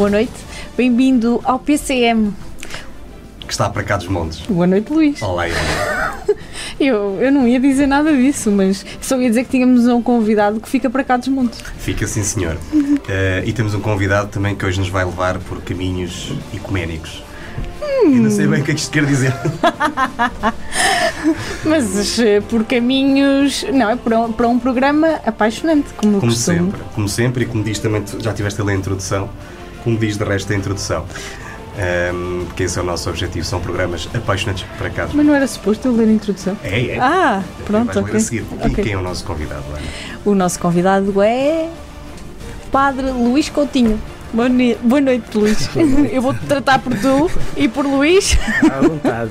Boa noite. Bem-vindo ao PCM. Que está para cá dos montes. Boa noite, Luís. Olá, Irene. Eu, eu não ia dizer nada disso, mas só ia dizer que tínhamos um convidado que fica para cá dos montes. Fica sim, senhor. Eh, e temos um convidado também que hoje nos vai levar por caminhos ecuménicos. E não sei bem o que é que isto quer dizer. Mas eh, por caminhos. Não, é para um, para um programa apaixonante, como eu Como costumo. sempre. Como sempre, e como diz também, já tiveste ali a introdução, como diz de resto a introdução. Ehm, porque esse é o nosso objetivo, são programas apaixonantes para cá. Mas não era suposto eu ler a introdução? É, é. Ah, pronto, ok. a seguir. E quem é o nosso convidado, Ana? O nosso convidado é. Padre Luís Coutinho. Boa, boa noite, Luís. Eu vou-te tratar por tu e por Luís, À vontade.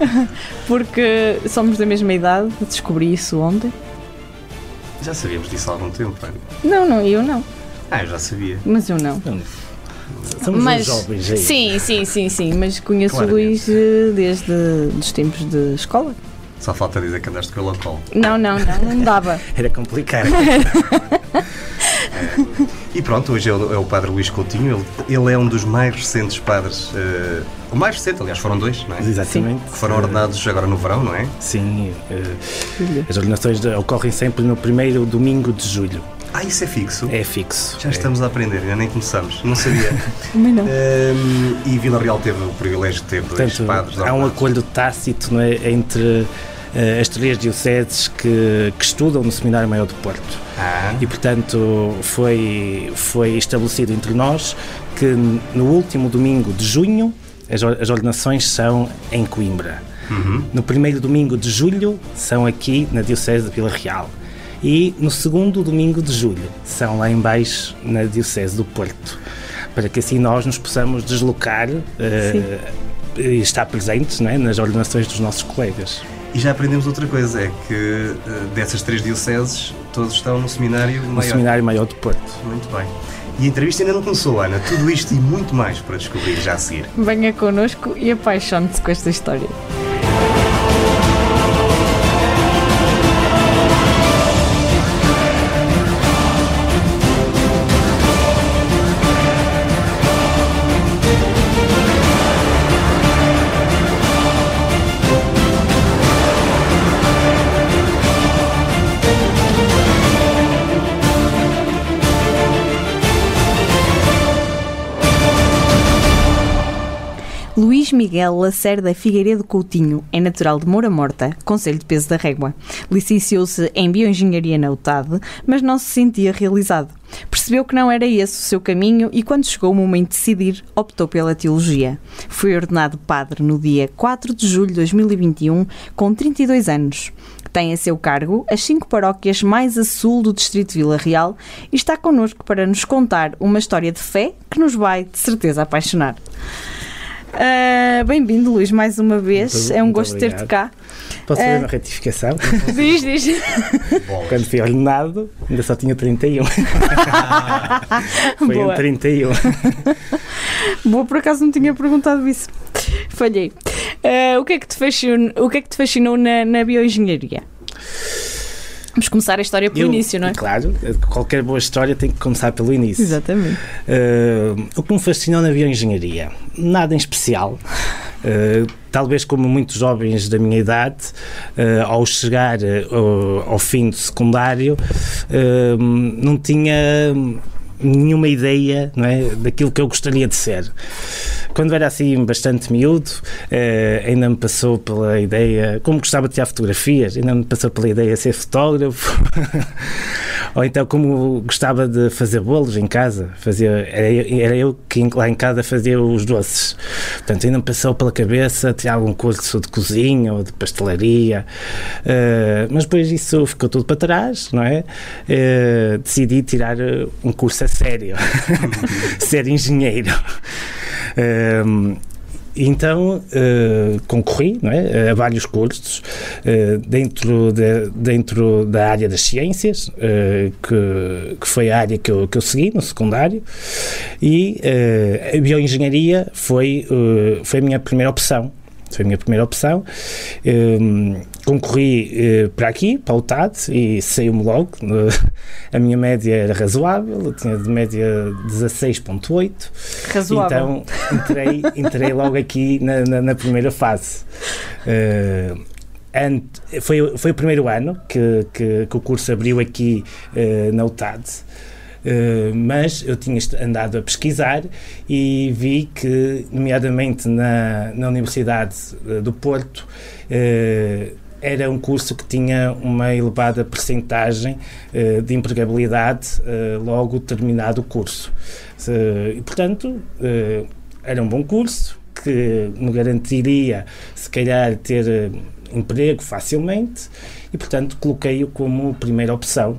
porque somos da mesma idade. Descobri isso ontem. Já sabíamos disso há algum tempo, Ana. Não, não, eu não. Ah, eu já sabia. Mas eu não. Somos mas, jovens aí. Sim, sim, sim, sim. Mas conheço Claro. o Luís eh, desde os tempos de escola. Só falta dizer que andaste com ele ao colo. Não, não, não, não dava. Era complicado. E pronto, hoje é o, é o Padre Luís Coutinho. Ele, ele é um dos mais recentes padres. eh, o mais recente, aliás, foram dois, não é? Exatamente. Que foram ordenados agora no verão, não é? Sim. eh, as ordenações de- ocorrem sempre no primeiro domingo de julho. Ah, isso é fixo? É fixo. Já É. estamos a aprender, ainda nem começamos. Não sabia. Também não. Ehm, e Vila Real teve o privilégio de ter dois Portanto, padres há um acordo tácito não é, entre eh, as três dioceses que, que estudam no Seminário Maior do Porto. Ah, E, portanto, foi, foi estabelecido entre nós que no último domingo de junho as, as ordenações são em Coimbra. uhum. No primeiro domingo de julho são aqui na Diocese de Vila Real. E no segundo domingo de julho são lá embaixo na Diocese do Porto. Para que assim nós nos possamos deslocar eh, e estar presentes não é, nas ordenações dos nossos colegas. E já aprendemos outra coisa, é que eh, dessas três dioceses, todos estão no seminário No maior. Seminário Maior do Porto. Muito bem. E a entrevista ainda não começou, Ana. Tudo isto e muito mais para descobrir já a seguir. Venha connosco e apaixone-se com esta história. Miguel Lacerda Figueiredo Coutinho é natural de Moura Morta, Conselho de Peso da Régua. Licenciou-se em Bioengenharia na UTAD, mas não se sentia realizado. Percebeu que não era esse o seu caminho e, quando chegou o momento de decidir, optou pela teologia. Foi ordenado padre no dia 4 de julho de 2021, com 32 anos. Tem a seu cargo as cinco paróquias mais a sul do Distrito de Vila Real e está connosco para nos contar uma história de fé que nos vai, de certeza, apaixonar. Ah, Bem-vindo, Luís, mais uma vez. Muito- é um gosto ter-te cá. Posso fazer uma retificação? Diz, diz. Quando fui ordenado, ainda só tinha 31. Foi Boa. em 31. Boa, por acaso não tinha perguntado isso. Falhei. Ah, o, que é que te fascinou, o que é que te fascinou na, na bioengenharia? Vamos começar a história pelo Eu- início, não é? Claro, qualquer boa história tem que começar pelo início. Exatamente. Uh, o que me fascinou na bioengenharia? Nada em especial. Uh, talvez como muitos jovens da minha idade, uh, ao chegar ao fim do secundário, não tinha nenhuma ideia não é, daquilo que eu gostaria de ser. Quando era assim bastante miúdo, eh, ainda me passou pela ideia, como gostava de tirar fotografias, ainda me passou pela ideia de ser fotógrafo, ou então como gostava de fazer bolos em casa, fazia, era, eu- era eu que lá em casa fazia os doces. Portanto, ainda me passou pela cabeça tirar algum curso de cozinha ou de pastelaria, eh, mas depois isso ficou tudo para trás, não é? Eh, decidi tirar um curso a sério, ser engenheiro. Um, então uh, concorri não é, a vários cursos uh, dentro, de, dentro da área das ciências, uh, que, que foi a área que eu, que eu segui no secundário, e a bioengenharia foi, foi a minha primeira opção. Foi a minha primeira opção. Um, concorri uh, para aqui, para o TAD, e saiu-me logo. a minha média era razoável, eu tinha de média 16,8. Razoável. Então entrei, entrei logo aqui na, na, na primeira fase. Uh, foi, foi o primeiro ano que, que, que o curso abriu aqui uh, na UTAD. Uh, mas eu tinha andado a pesquisar e vi que, nomeadamente na, na Universidade eh, do Porto, uh, era um curso que tinha uma elevada percentagem uh, de empregabilidade logo terminado o curso. e, portanto, era um bom curso que me garantiria, se calhar, ter emprego facilmente e, portanto, coloquei-o como primeira opção.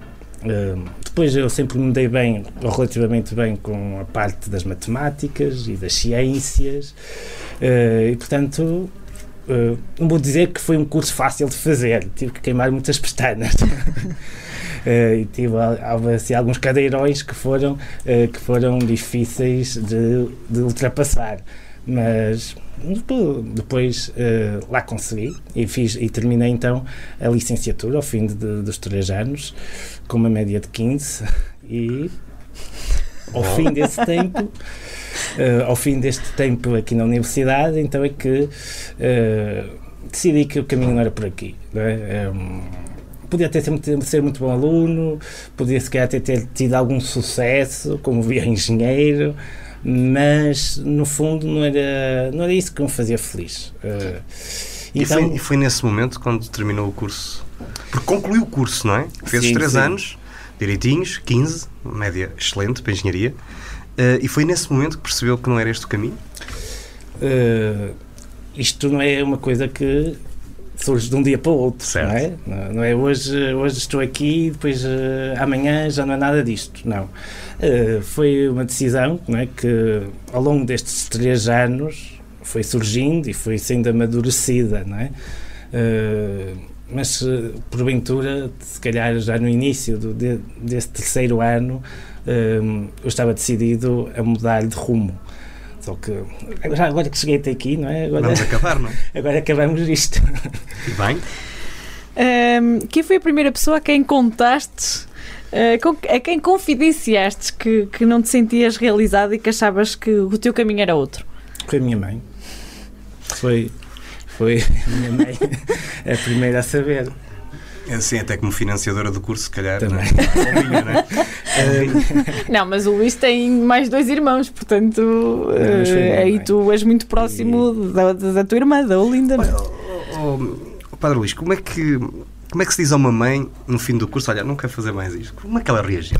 Depois eu sempre me dei bem, ou relativamente bem, com a parte das matemáticas e das ciências, uh, e portanto uh, não vou dizer que foi um curso fácil de fazer, tive que queimar muitas pestanas. Uh, e tive assim, alguns cadeirões que foram, uh, que foram difíceis de, de ultrapassar mas depois uh, lá consegui e fiz e terminei então a licenciatura ao fim de, de, dos três anos com uma média de 15 e ao fim desse tempo uh, ao fim deste tempo aqui na universidade então é que uh, decidi que o caminho não era por aqui é? um, podia ter ser, ser muito bom aluno podia se calhar ter, ter tido algum sucesso como via engenheiro mas no fundo não era, não era isso que me fazia feliz. Uh, e, então, foi, e foi nesse momento quando terminou o curso? Porque concluiu o curso, não é? Fez sim, 3 anos, direitinhos, 15, média excelente para a engenharia. Uh, e foi nesse momento que percebeu que não era este o caminho? Uh, isto não é uma coisa que surge de um dia para o outro, certo. não é? Não, não é hoje, hoje estou aqui e depois uh, amanhã já não é nada disto, não. Uh, foi uma decisão é, que ao longo destes três anos foi surgindo e foi sendo amadurecida, não é? Uh, mas porventura, se calhar já no início do, de, desse terceiro ano, eu estava decidido a mudar de rumo. Só que agora, agora que cheguei até aqui, não é? Agora, Vamos acabar, não? Agora acabamos isto. E bem? Um, quem foi a primeira pessoa a quem contaste, uh, a quem confidenciaste que, que não te sentias realizado e que achavas que o teu caminho era outro? Foi a minha mãe. Foi, foi a minha mãe a primeira a saber. Sim, até como financiadora do curso, se calhar. Também. Não, é? não, mas o Luís tem mais dois irmãos, portanto, uh, aí tu és muito próximo e... da, da, tua irmã, da Olinda. Olha, oh, oh, Padre Luís, como é que. Como é que se diz a uma mãe no fim do curso, olha, não quero fazer mais isto? Como é que ela reagiu?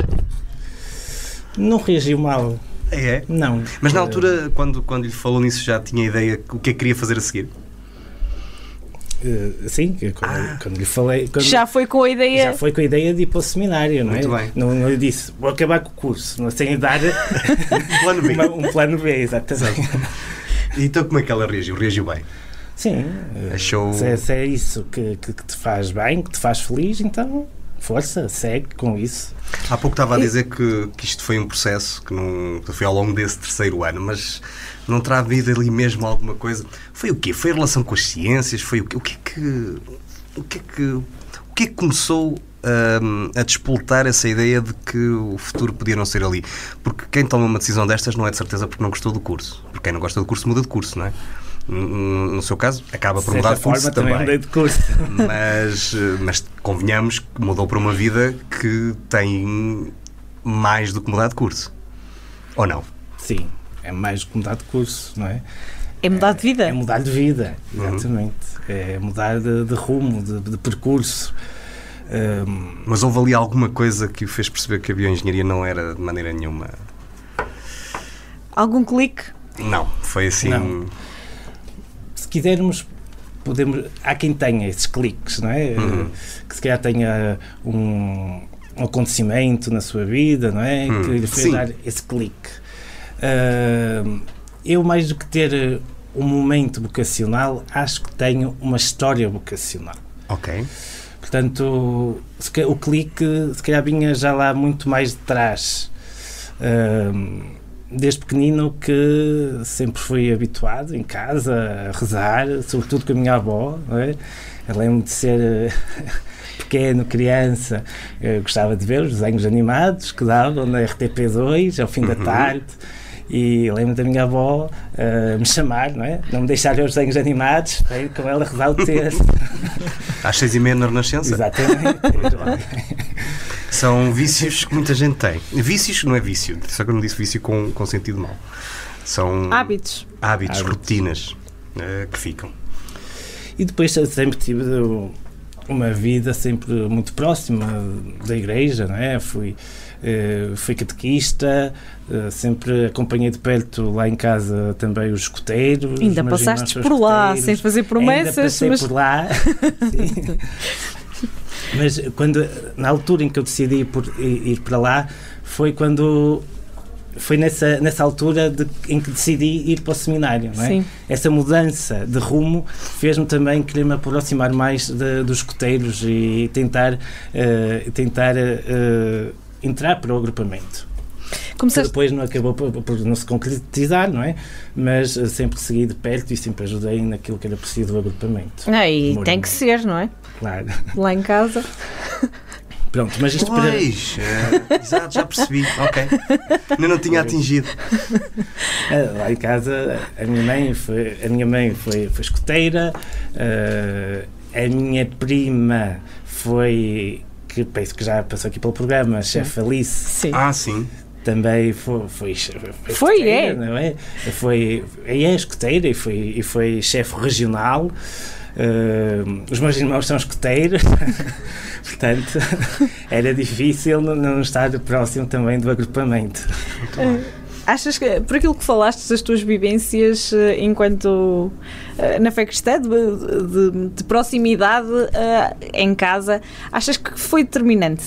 Não reagiu mal. É? Não. Mas na altura, quando, quando lhe falou nisso, já tinha ideia o que é que queria fazer a seguir? Uh, sim, quando, ah. quando, lhe falei. Quando, já foi com a ideia. Já foi com a ideia de ir para o seminário, não Muito é? Bem. Não, não lhe disse, vou acabar com o curso, sem dar um plano B. Uma, um plano B, exatamente. então como é que ela reagiu? Reagiu bem? Sim. Achou. Se, se é isso que, que, que, te faz bem, que te faz feliz, então força, segue com isso. Há pouco estava a dizer que, que isto foi um processo que não foi ao longo desse terceiro ano, mas não terá havido ali mesmo alguma coisa. Foi o quê? Foi a relação com as ciências? Foi o quê? O que é que. O que é que, o que, é que começou um, a despoltar essa ideia de que o futuro podia não ser ali? Porque quem toma uma decisão destas não é de certeza porque não gostou do curso. Porque quem não gosta do curso muda de curso, não é? No seu caso, acaba por mudar de curso forma, também. também de curso. Mas, mas convenhamos que mudou para uma vida que tem mais do que mudar de curso. Ou não? Sim, é mais do que mudar de curso, não é? É mudar de vida. É, é mudar de vida, uhum. exatamente. Uhum. É mudar de, de rumo, de, de percurso. Um... Mas houve ali alguma coisa que o fez perceber que a bioengenharia não era de maneira nenhuma. Algum clique? Não, foi assim. Não quisermos, podemos. Há quem tenha esses cliques, não é? Uhum. Que se calhar tenha um, um, acontecimento na sua vida, não é? Uhum. Que lhe fez Sim. dar esse clique. Uh, eu, mais do que ter um momento vocacional, acho que tenho uma história vocacional. Ok. Portanto, o clique, se calhar, vinha já lá muito mais de trás. Uh, desde pequenino que sempre fui habituado em casa a rezar, sobretudo com a minha avó. Não é? Eu lembro de ser pequeno, criança, gostava de ver os desenhos animados que davam na RTP2 ao fim uhum. da tarde. E lembro da minha avó uh, me chamar, não é? Não me deixar ver os desenhos animados, para ir com ela rezar o texto. Às seis e meia na Renascença? Exatamente. São vícios que muita gente tem. Vícios não é vício, só que eu não disse vício com, com sentido mau. São hábitos, hábitos, hábitos. rotinas uh, que ficam. E depois sempre tive uma vida sempre muito próxima da igreja, não é? Fui Uh, fui catequista, uh, sempre acompanhei de perto lá em casa também os escoteiros. Ainda passaste por lá, sem fazer promessas. Ainda passei mas... por lá. mas quando, na altura em que eu decidi por ir para lá, foi quando foi nessa, nessa altura de, em que decidi ir para o seminário. Não é? Essa mudança de rumo fez-me também querer me aproximar mais de, dos escoteiros e tentar, uh, tentar uh, entrar para o agrupamento. Começaste... Depois não acabou por, por, não se concretizar, não é? Mas uh, sempre segui de perto e sempre ajudei naquilo que era preciso do agrupamento. Ah, e tem que ser, não é? Claro. Lá em casa. Pronto, mas isto pois, para... é, exato, já percebi, ok. Ainda não tinha pois. atingido. Uh, lá em casa, a minha mãe foi, a minha mãe foi, foi escoteira, uh, a minha prima foi que penso que já passou aqui pelo programa, chefe Alice. Sim. Ah, sim. Também foi, foi, foi, foi é. não é? Foi, é escoteira e foi, e foi chefe regional. Uh, os meus irmãos são escoteiros, portanto era difícil não estar próximo também do agrupamento. Achas que, por aquilo que falaste das tuas vivências eh, enquanto eh, na fé cristã, de, de, de proximidade uh, em casa, achas que foi determinante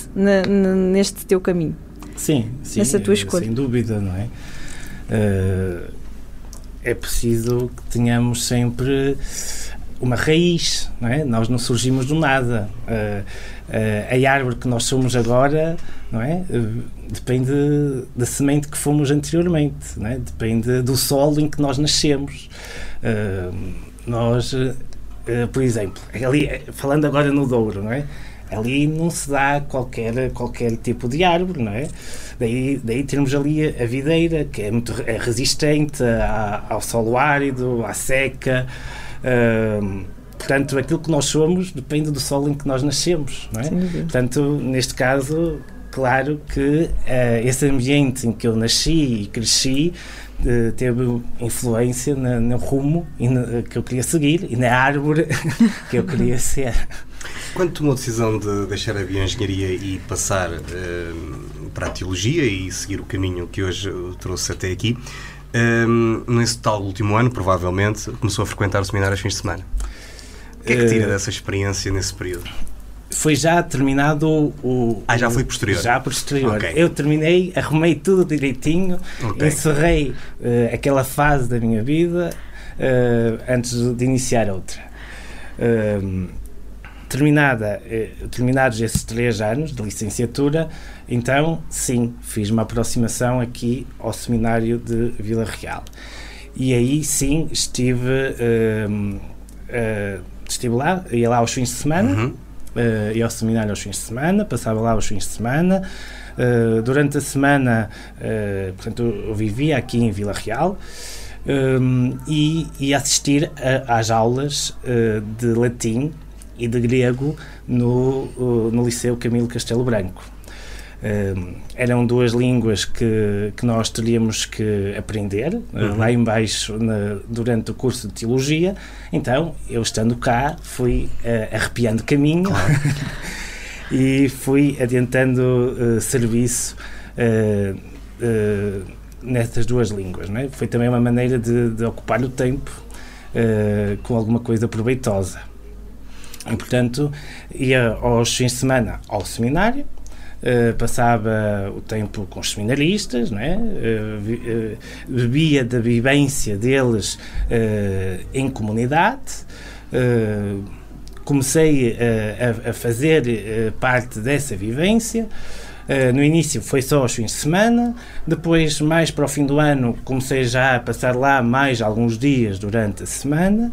neste teu caminho? Sim, sim. Nessa tua escolha? Sem dúvida, não é? Uh, é preciso que tenhamos sempre uma raiz, não é? Nós não surgimos do nada. Uh, uh, a árvore que nós somos agora, não é? Uh, depende da semente que fomos anteriormente, não é? Depende do solo em que nós nascemos. nós, por exemplo, ali, falando agora no Douro, não é? Ali não se dá qualquer, qualquer tipo de árvore, não é? Daí, daí temos ali a videira, que é muito é resistente ao solo árido, à seca, Uh, portanto, aquilo que nós somos depende do solo em que nós nascemos, não é? Portanto, neste caso, claro que uh, esse ambiente em que eu nasci e cresci uh, teve influência na, no rumo na, que eu queria seguir e na árvore que eu queria ser. Quando tomou a decisão de deixar a bioengenharia e passar uh, para a teologia e seguir o caminho que hoje trouxe até aqui, um, nesse tal último ano, provavelmente, começou a frequentar o seminário aos fins de semana. O que é que tira uh, dessa experiência nesse período? Foi já terminado o. Ah, já foi posterior? Já posterior. Okay. Eu terminei, arrumei tudo direitinho, okay. encerrei uh, aquela fase da minha vida uh, antes de iniciar outra. Uh, terminada, eh, terminados esses três anos de licenciatura, então, sim, fiz uma aproximação aqui ao seminário de Vila Real. E aí, sim, estive, uh, uh, estive lá, ia lá aos fins de semana, uhum. uh, ia ao seminário aos fins de semana, passava lá aos fins de semana. Uh, durante a semana, portanto, eu vivia aqui em Vila Real. Um, e, e assistir às aulas de latim e de grego no, no Liceu Camilo Castelo Branco. Um, eram duas línguas que, que nós teríamos que aprender uhum. lá embaixo na, durante o curso de Teologia. Então, eu estando cá, fui uh, arrepiando caminho claro. e fui adiantando uh, serviço uh, nessas duas línguas. Não é? Foi também uma maneira de, de ocupar o tempo com alguma coisa proveitosa. E, portanto, ia aos fins de semana ao seminário, Uh, passava o tempo com os seminaristas, não é? Uh, uh, bebia da vivência deles em comunidade. comecei a, a, fazer parte dessa vivência. Uh, no início foi só aos fins de semana, depois, mais para o fim do ano, comecei já a passar lá mais alguns dias durante a semana.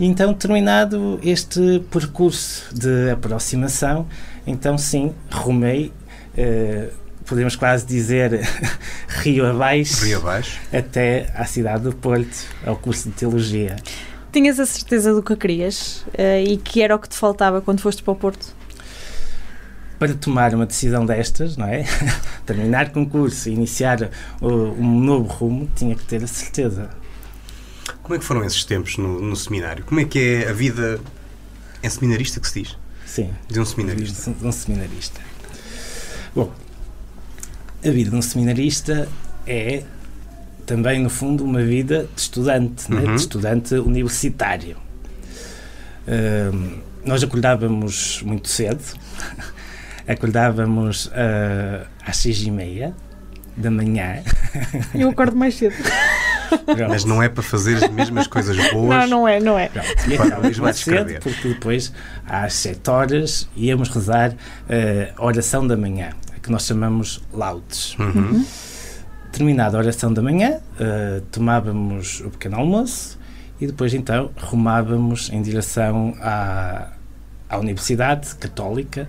E então, terminado este percurso de aproximação, então sim, rumei, uh, podemos quase dizer, rio abaixo, rio abaixo, até à cidade do Porto, ao curso de Teologia. Tinhas a certeza do que querias uh, e que era o que te faltava quando foste para o Porto? para tomar uma decisão destas, não é? Terminar concurso e iniciar uh, um novo rumo, tinha que ter a certeza. Como é que foram esses tempos no, no seminário? Como é que é a vida em seminarista que se diz? Sim. De um seminarista. De um seminarista. Bom, a vida de um seminarista é também, no fundo, uma vida de estudante, uhum. né? de estudante universitário. Uh, nós acordávamos muito cedo, acordávamos uh, às seis e meia da manhã. Eu acordo mais cedo. Mas não é para fazer as mesmas coisas boas. Não, não é, não é. Pronto, e acabamos mais cedo, porque depois, às sete horas, íamos rezar uh, a oração da manhã, que nós chamamos laudes. Uhum. Terminada a oração da manhã, uh, tomávamos o pequeno almoço e depois, então, rumávamos em direção à, à Universidade Católica,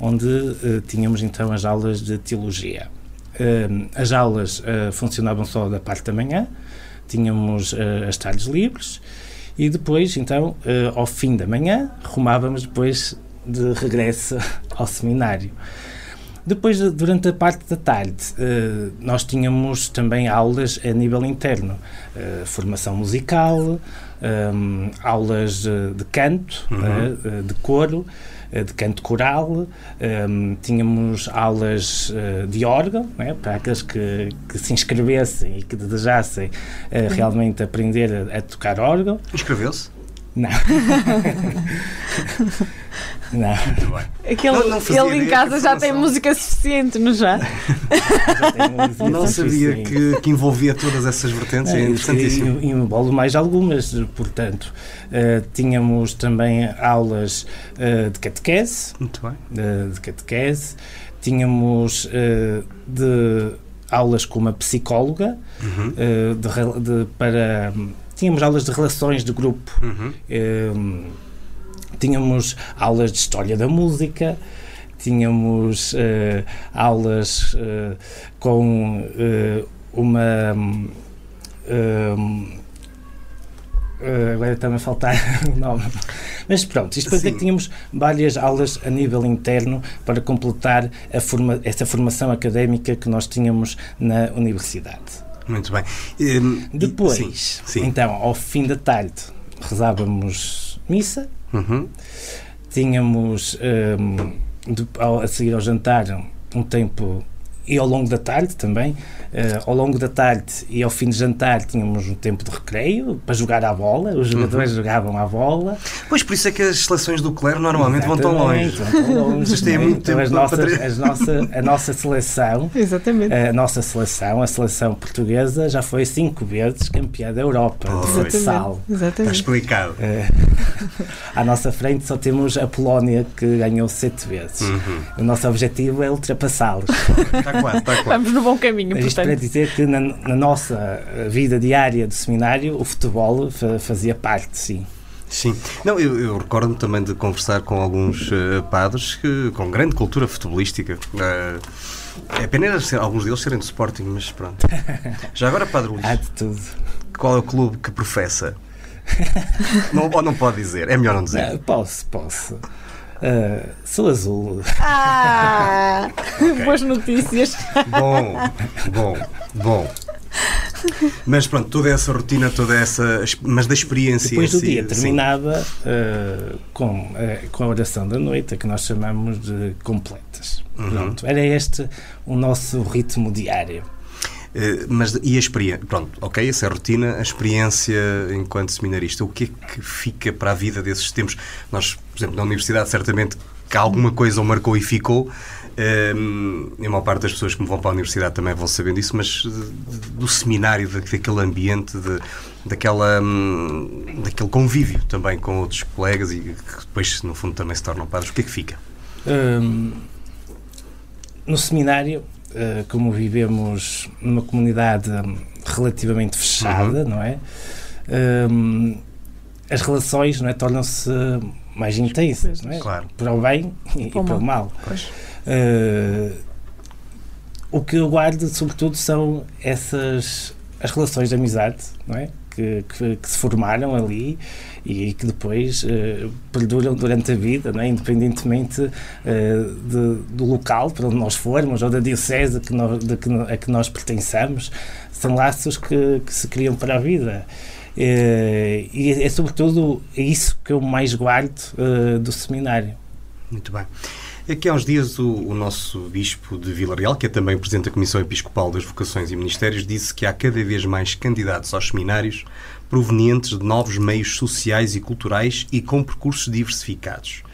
onde uh, tínhamos então as aulas de teologia. Uh, as aulas uh, funcionavam só da parte da manhã, tínhamos as tardes livres e depois, então, ao fim da manhã, rumávamos depois de regresso ao seminário. Depois, durante a parte da tarde, nós tínhamos também aulas a nível interno, formação musical, aulas de canto, uhum. de coro, eh, de canto coral, um, ehm, tínhamos aulas uh, de órgão, é? para aqueles que, que, se inscrevessem e que desejassem uh, realmente aprender a, a tocar órgão. Inscreveu-se? Não. Não. Aquele, não, não ele em casa já tem música suficiente, não já? já não sabia que, que, envolvia todas essas vertentes, é, é interessantíssimo. E, envolve mais algumas, portanto. Uh, tínhamos também aulas uh, de catequese. Muito bem. Uh, de catequese. Tínhamos de aulas com uma psicóloga uhum. de, de, para tínhamos aulas de relações de grupo uhum tínhamos aulas de história da música, tínhamos uh, aulas uh, com uh, uma. agora está-me a faltar o nome. Mas pronto, isto depois é que tínhamos várias aulas a nível interno para completar forma, essa formação académica que nós tínhamos na universidade. Muito bem. Um, Depois, sim, sim. então, ao fim da tarde, rezávamos missa Uhum. Tínhamos, um, de, ao, a seguir ao jantar, um tempo e ao longo da tarde também. Uh, ao longo da tarde e ao fim de jantar tínhamos um tempo de recreio para jogar à bola, os jogadores uhum. jogavam à bola. Pois por isso é que as seleções do clero normalmente vão tão longe. Vão tão longe Vocês têm muito então, tempo as nossas, as nossa, a nossa seleção, Exatamente. a nossa seleção, a seleção portuguesa, já foi cinco vezes campeã da Europa oh, de futsal. Está explicado. Uh, à nossa frente só temos a Polónia que ganhou sete vezes. Uhum. O nosso objetivo é ultrapassá-los. Está quase, está quase. Vamos no bom caminho, portanto para dizer que na, na, nossa vida diária do seminário o futebol fazia parte, sim. Sim. Não, eu, eu recordo-me também de conversar com alguns uh, padres que, com grande cultura futebolística. Uh, é pena ser, alguns deles serem do Sporting, mas pronto. Já agora, Padre Luís. Há de tudo. Qual é o clube que professa? não, ou não pode dizer? É melhor não dizer. Não, posso, posso. Uh, sou azul. Ah! okay. Boas notícias. Bom, bom, bom. Mas pronto, toda essa rotina, toda essa. Mas da experiência. Depois do si, dia terminava uh, com, uh, com a oração da noite, a que nós chamamos de completas. Uhum. Pronto, era este o nosso ritmo diário. Uh, mas e a experiência? Pronto, ok, essa é a rotina, a experiência enquanto seminarista, o que é que fica para a vida desses tempos? Nós, por exemplo, na universidade, certamente que alguma coisa o marcou e ficou. Um, e a maior parte das pessoas que me vão para a universidade também vão sabendo isso, mas do seminário, daquele ambiente, de, daquela, um, daquele convívio também com outros colegas e que depois, no fundo, também se tornam padres, o que é que fica? Um, no seminário, como vivemos numa comunidade relativamente fechada, uhum. não é? Um, as relações não é, tornam-se mais intensas, não é? Claro. Para o bem e, para o mal. Uh, o que eu guardo, sobretudo, são essas as relações de amizade, não é? Que, que, que se formaram ali e que depois uh, perduram durante a vida, é? independentemente uh, de, do local para onde nós formos ou da diocese que nós, de que, a que nós pertençamos, são laços que, que se criam para a vida. Uh, e é, é, sobretudo isso que eu mais guardo do seminário. Muito bem. Aqui há uns dias o, o, nosso Bispo de Vila Real, que é também Presidente da Comissão Episcopal das Vocações e Ministérios, disse que há cada vez mais candidatos aos seminários provenientes de novos meios sociais e culturais e com percursos diversificados.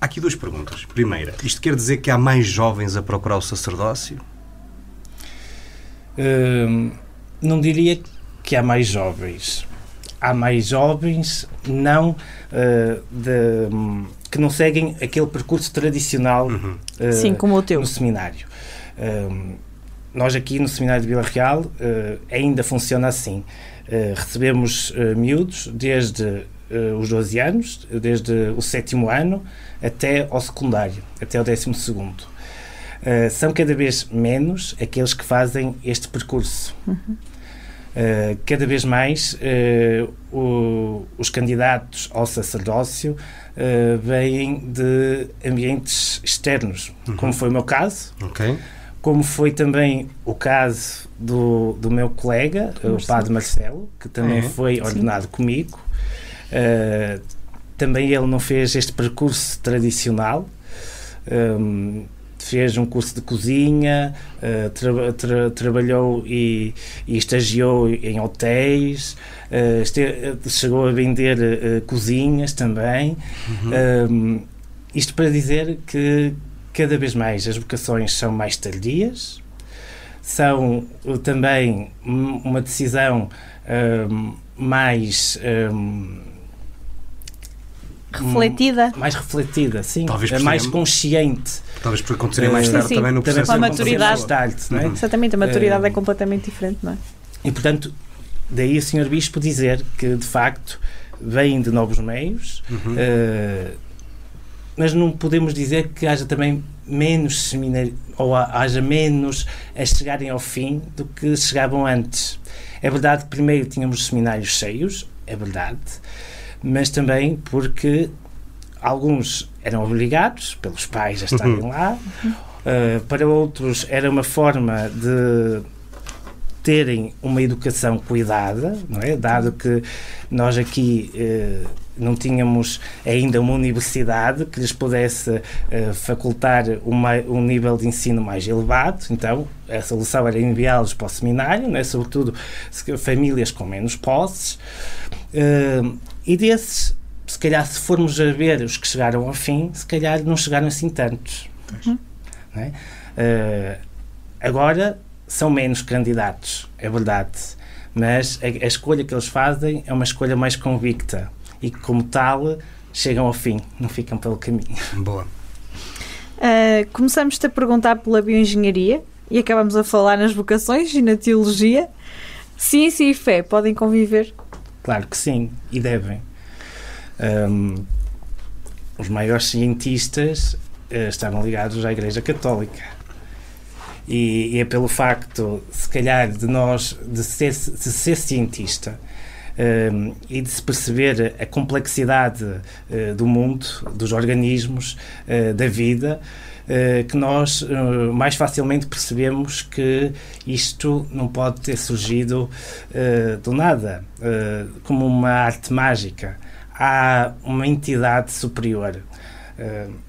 Há aqui duas perguntas. Primeira, isto quer dizer que há mais jovens a procurar o sacerdócio? Hum, não diria que há mais jovens. Há mais jovens, não uh, de, que não seguem aquele percurso tradicional uhum. uh, Sim, como o teu. no seminário. Uh, nós aqui no Seminário de Vila Real uh, ainda funciona assim. recebemos miúdos desde os 12 anos, desde o sétimo ano até ao secundário, até ao décimo segundo. são cada vez menos aqueles que fazem este percurso. Uhum. Uh, cada vez mais uh, o, os candidatos ao sacerdócio uh, vêm de ambientes externos, uhum. como foi o meu caso, okay. como foi também o caso do, do meu colega, Marcelo. o padre Marcelo, que também uhum. foi ordenado Sim. comigo. também ele não fez este percurso tradicional. Um, fez um curso de cozinha, uh, tra tra trabalhou e, e, estagiou em hotéis, uh, chegou a vender uh, cozinhas também. Uhum. isto para dizer que cada vez mais as vocações são mais tardias, são também uma decisão mais. Refletida. Mais refletida, sim. Talvez é mais consciente Talvez por acontecerem mais tarde sim, também no processo. Também a maturidade. Tarde, não é? Exatamente, a maturidade é completamente diferente, não é? E portanto, daí o Sr. Bispo dizer que de facto vêm de novos meios, uhum. uh, mas não podemos dizer que haja também menos seminários ou haja menos a chegarem ao fim do que chegavam antes. É verdade que primeiro tínhamos seminários cheios, é verdade, mas também porque alguns eram obrigados pelos pais a estarem uhum. lá, uh, para outros era uma forma de terem uma educação cuidada, não é? Dado que nós aqui uh, não tínhamos ainda uma universidade que lhes pudesse uh, facultar uma, um nível de ensino mais elevado, então a solução era enviá-los para o seminário, não é? sobretudo famílias com menos posses, uh, e desses se calhar se formos a ver os que chegaram ao fim, se calhar não chegaram assim tantos. Uhum. É? Uh, agora são menos candidatos, é verdade, mas a, a, escolha que eles fazem é uma escolha mais convicta e como tal chegam ao fim, não ficam pelo caminho. Boa. Uh, começamos-te a perguntar pela bioengenharia e acabamos a falar nas vocações e na teologia. Ciência e fé podem conviver? Claro que sim, e devem. Um, os maiores cientistas uh, estavam ligados à Igreja Católica. E, e, é pelo facto, se calhar, de nós, de ser, de ser cientista um, e de se perceber a complexidade uh, do mundo, dos organismos, uh, da vida, que nós uh, mais facilmente percebemos que isto não pode ter surgido uh, do nada, como uma arte mágica há uma entidade superior.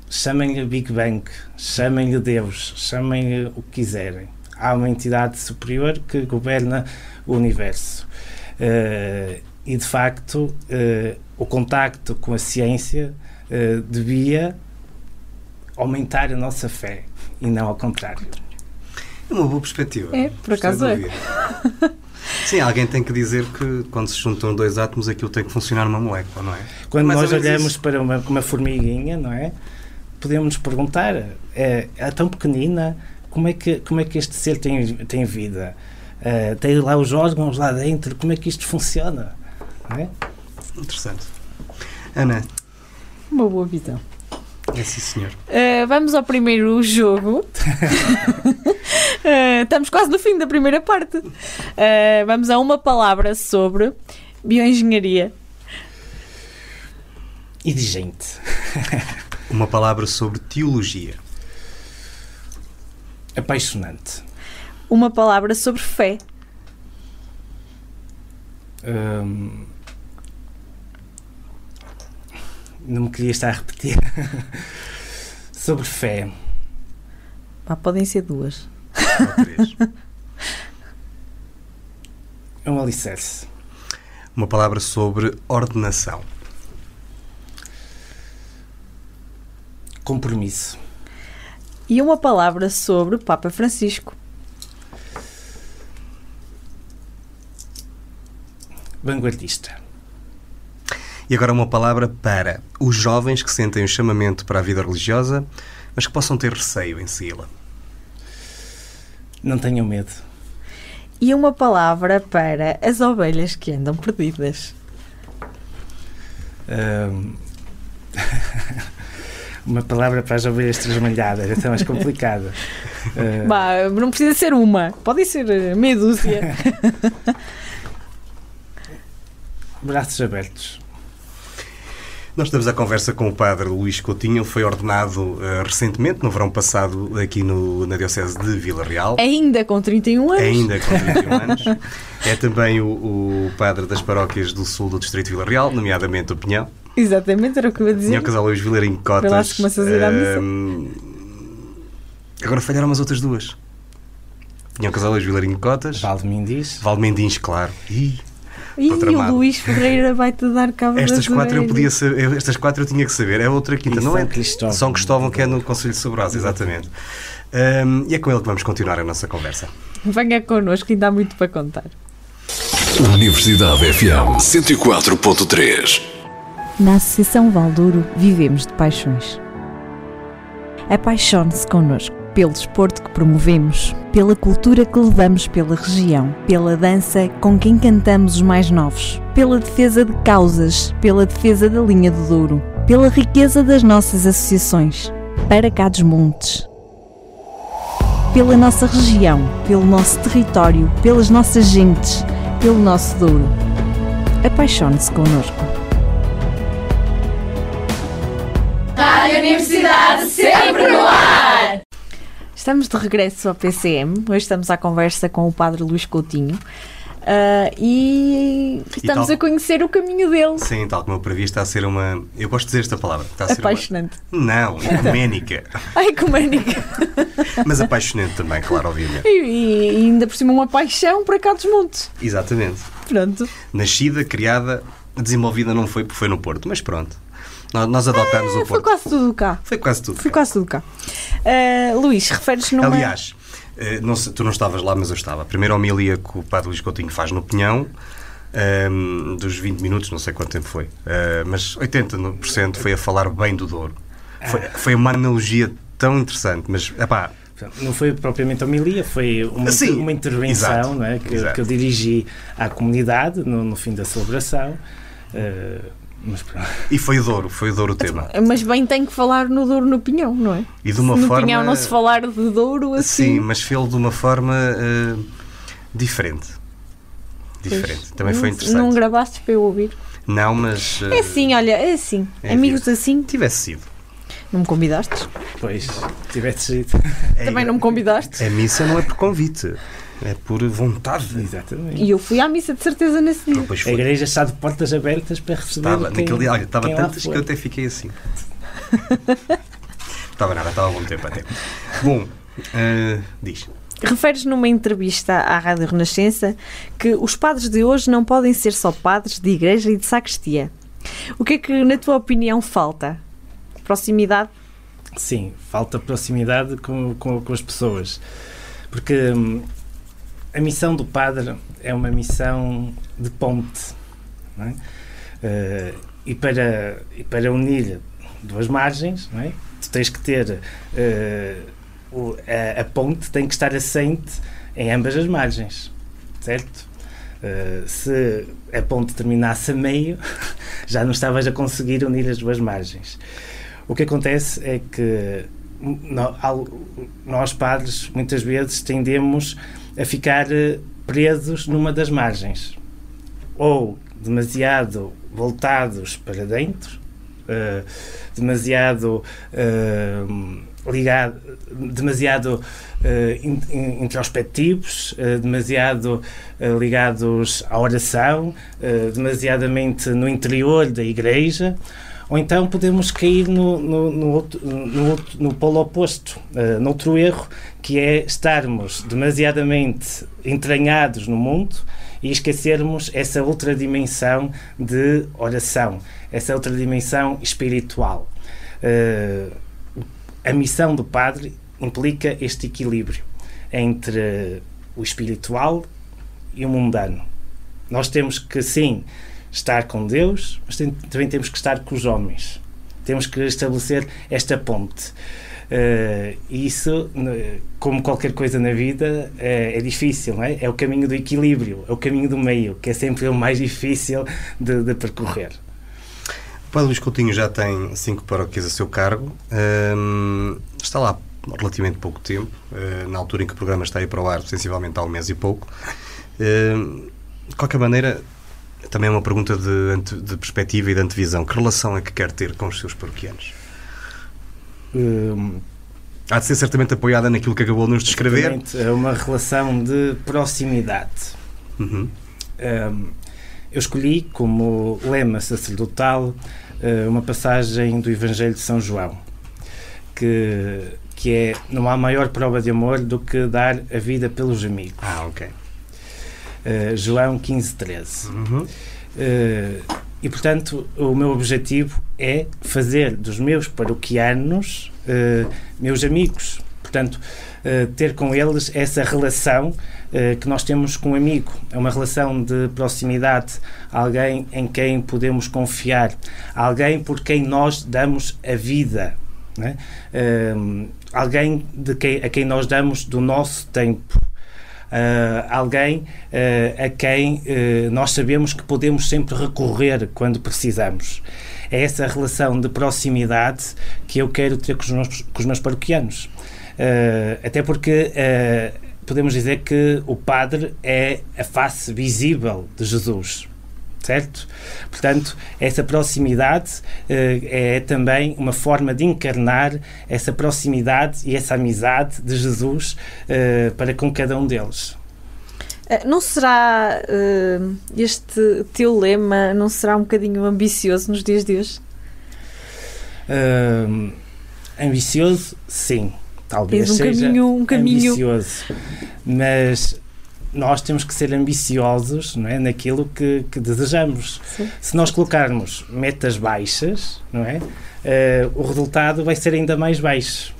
Chamem-lhe Big Bang, chamem-lhe Deus, chamem-lhe o que quiserem. Há uma entidade superior que governa o universo. E, de facto, o contacto com a ciência devia aumentar a nossa fé e não ao contrário. É uma boa perspectiva. É, por acaso é. Sim, alguém tem que dizer que quando se juntam dois átomos aquilo tem que funcionar numa molécula, não é? Quando nós olhamos isso. para uma, uma formiguinha, não é? podemos nos perguntar: é, é, tão pequenina, como é que, como é que este ser tem, tem vida? Uh, tem lá os órgãos lá dentro, como é que isto funciona? É? Interessante. Ana. Uma boa visão. É sim, senhor. Uh, vamos ao primeiro jogo. uh, estamos quase no fim da primeira parte. Uh, vamos a uma palavra sobre bioengenharia. E de gente. uma palavra sobre teologia. Apaixonante. Uma palavra sobre fé. Um, não me queria estar a repetir. Sobre fé. Ah, podem ser duas. Ou três. É um alicerce. Uma palavra sobre ordenação. Compromisso. E uma palavra sobre Papa Francisco. Vanguardista. E agora uma palavra para os jovens que sentem o chamamento para a vida religiosa, mas que possam ter receio em segui-la. Não tenham medo. E uma palavra para as ovelhas que andam perdidas. Um... uma palavra para as ovelhas trasmalhadas, essa é mais complicada. Uh... Bah, não precisa ser uma, podem ser eh, meia dúzia. Braços abertos. Nós estamos à conversa com o padre Luís Coutinho. Ele foi ordenado uh, recentemente, no verão passado, aqui no, na Diocese de Vila Real. Ainda com 31 anos. Ainda com 31 anos. É também o, o, padre das paróquias do sul do Distrito de Vila Real, nomeadamente o Pinhão. Exatamente, era o que eu ia dizer. Pinhão Casal Luís Vilarinho Cotas. Missa. Agora falharam as outras duas. Pinhão Casal Luís Vilarinho Cotas. Valdemindis. Valdemindins, claro. Ih, e o Luís Ferreira vai-te dar cabo Estas quatro eu podia saber, estas quatro eu tinha que saber. É outra quinta, não é? Cristóvão. São Cristóvão, que é no Conselho de Sobras, exatamente. Um, e é com ele que vamos continuar a nossa conversa. Venha connosco, ainda há muito para contar. Universidade FM 104.3 Na Associação Valdouro vivemos de paixões. Apaixone-se connosco pelo desporto que promovemos, pela cultura que levamos pela região, pela dança com quem cantamos os mais novos, pela defesa de causas, pela defesa da linha do Douro, pela riqueza das nossas associações, para cá dos montes. Pela nossa região, pelo nosso território, pelas nossas gentes, pelo nosso Douro. Apaixone-se connosco. Rádio Universidade sempre no ar! Estamos de regresso ao PCM. Hoje estamos à conversa com o Padre Luís Coutinho. Uh, e estamos e tal, a conhecer o caminho dele. Sim, tal como eu previ, está a ser uma. Eu gosto de dizer esta palavra. Está a apaixonante. Uma... Não, ecuménica. ah, ecuménica. Mas apaixonante também, claro, obviamente. E, e, ainda por cima uma paixão para cá dos montes. Exatamente. Pronto. Nascida, criada, desenvolvida não foi porque foi no Porto, mas pronto. Nós adotámos é, o Porto. Foi quase tudo cá. Foi quase tudo. Foi quase tudo cá. Uh, Luís, referes numa... Aliás, uh, não sei, tu não estavas lá, mas eu estava. A primeira homilia que o Padre Luís Coutinho faz no Pinhão, um, ah, dos 20 minutos, não sei quanto tempo foi, uh, mas 80% foi a falar bem do Douro. Foi, foi uma analogia tão interessante, mas, epá, não foi propriamente a homilia, foi uma, Sim, uma intervenção exato, não é? que, que, eu dirigi à comunidade no, no fim da celebração. Uh, mas, e foi o Douro, foi o Douro o tema. Mas bem tem que falar no Douro no Pinhão, não é? E de uma no forma. Pinhão não se falar de Douro assim. Sim, mas fez de uma forma uh, diferente. Diferente. Pois, Também foi interessante. Não gravaste para eu ouvir? Não, mas. Uh, é assim, olha, é assim. É Amigos assim. Tivesse sido. Não me convidaste? Pois, tivesse sido. Também não me convidaste? A missa não é por convite. É por vontade. Exatamente. E eu fui à missa de certeza nesse dia. A igreja está de portas abertas para receber. Estava, quem, naquele dia, olha, estava tantas que eu até fiquei assim. estava nada, estava há bom tempo até. Bom, uh, diz. Referes numa entrevista à Rádio Renascença que os padres de hoje não podem ser só padres de igreja e de sacristia. O que é que, na tua opinião, falta? Proximidade? Sim, falta proximidade com, com, com as pessoas. Porque hum, a missão do padre é uma missão de ponte. É? Uh, e, para, e para unir duas margens, é? tens que ter uh, a, a, ponte tem que estar assente em ambas as margens, certo? Uh, se a ponte terminasse a meio, já não estavas a conseguir unir as duas margens. O que acontece é que nós padres muitas vezes tendemos a ficar eh, presos numa das margens. Ou demasiado voltados para dentro uh, demasiado uh, ligado demasiado uh, in, in, introspectivos demasiado ligados à oração demasiadamente no interior da igreja ou então podemos cair no, no, no, outro, no, outro, no polo oposto, uh, noutro erro, que é estarmos demasiadamente entranhados no mundo e esquecermos essa outra dimensão de oração, essa outra dimensão espiritual. Uh, a missão do padre implica este equilíbrio entre o espiritual e o mundano. Nós temos que, sim, estar com Deus, mas também temos que estar com os homens. Temos que estabelecer esta ponte. Uh, isso, como qualquer coisa na vida, é, é, difícil, é? É o caminho do equilíbrio, é o caminho do meio, que é sempre o mais difícil de, de percorrer. O Padre Luís Coutinho já tem cinco paróquias a seu cargo. Um, está lá relativamente pouco tempo, uh, na altura em que o programa está aí para o ar, sensivelmente há um mês e pouco. Uh, de qualquer maneira, também é uma pergunta de, de perspectiva e de antevisão. Que relação é que quer ter com os seus paroquianos? Hum, Há de ser certamente apoiada naquilo que acabou de nos descrever. É uma relação de proximidade. Uhum. Um, eu escolhi como lema sacerdotal uh, uma passagem do Evangelho de São João, que, que é: Não há maior prova de amor do que dar a vida pelos amigos. Ah, ok. Uh, João 15, 13. Uhum. Uh, e, portanto, o meu objetivo é fazer dos meus paroquianos uh, meus amigos. Portanto, ter com eles essa relação que nós temos com um amigo. É uma relação de proximidade, alguém em quem podemos confiar, alguém por quem nós damos a vida. Né? alguém de quem, a quem nós damos do nosso tempo uh, alguém uh, a quem uh, nós sabemos que podemos sempre recorrer quando precisamos. É essa relação de proximidade que eu quero ter com os meus, com os meus paroquianos. até porque podemos dizer que o padre é a face visível de Jesus certo? Portanto, essa proximidade uh, é também uma forma de encarnar essa proximidade e essa amizade de Jesus uh, para com cada um deles. Eh, não será uh, este teu lema, não será um bocadinho ambicioso nos dias de hoje? ambicioso, sim. Talvez um seja caminho, um caminho... ambicioso. Mas nós temos que ser ambiciosos não é, naquilo que, que desejamos. Sim. Se nós colocarmos metas baixas, não é, uh, o resultado vai ser ainda mais baixo.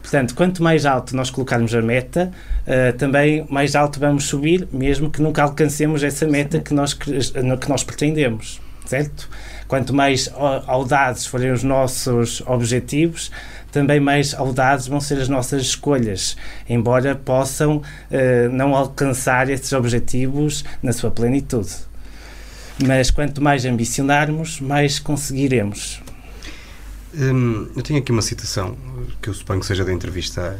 Portanto, quanto mais alto nós colocarmos a meta, uh, também mais alto vamos subir, mesmo que nunca alcancemos essa meta que nós, que nós pretendemos, certo? Quanto mais audazes forem os nossos objetivos, também mais audazes vão ser as nossas escolhas, embora possam uh, não alcançar esses objetivos na sua plenitude. Mas quanto mais ambicionarmos, mais conseguiremos. Hum, eu tenho aqui uma citação que eu suponho que seja da entrevista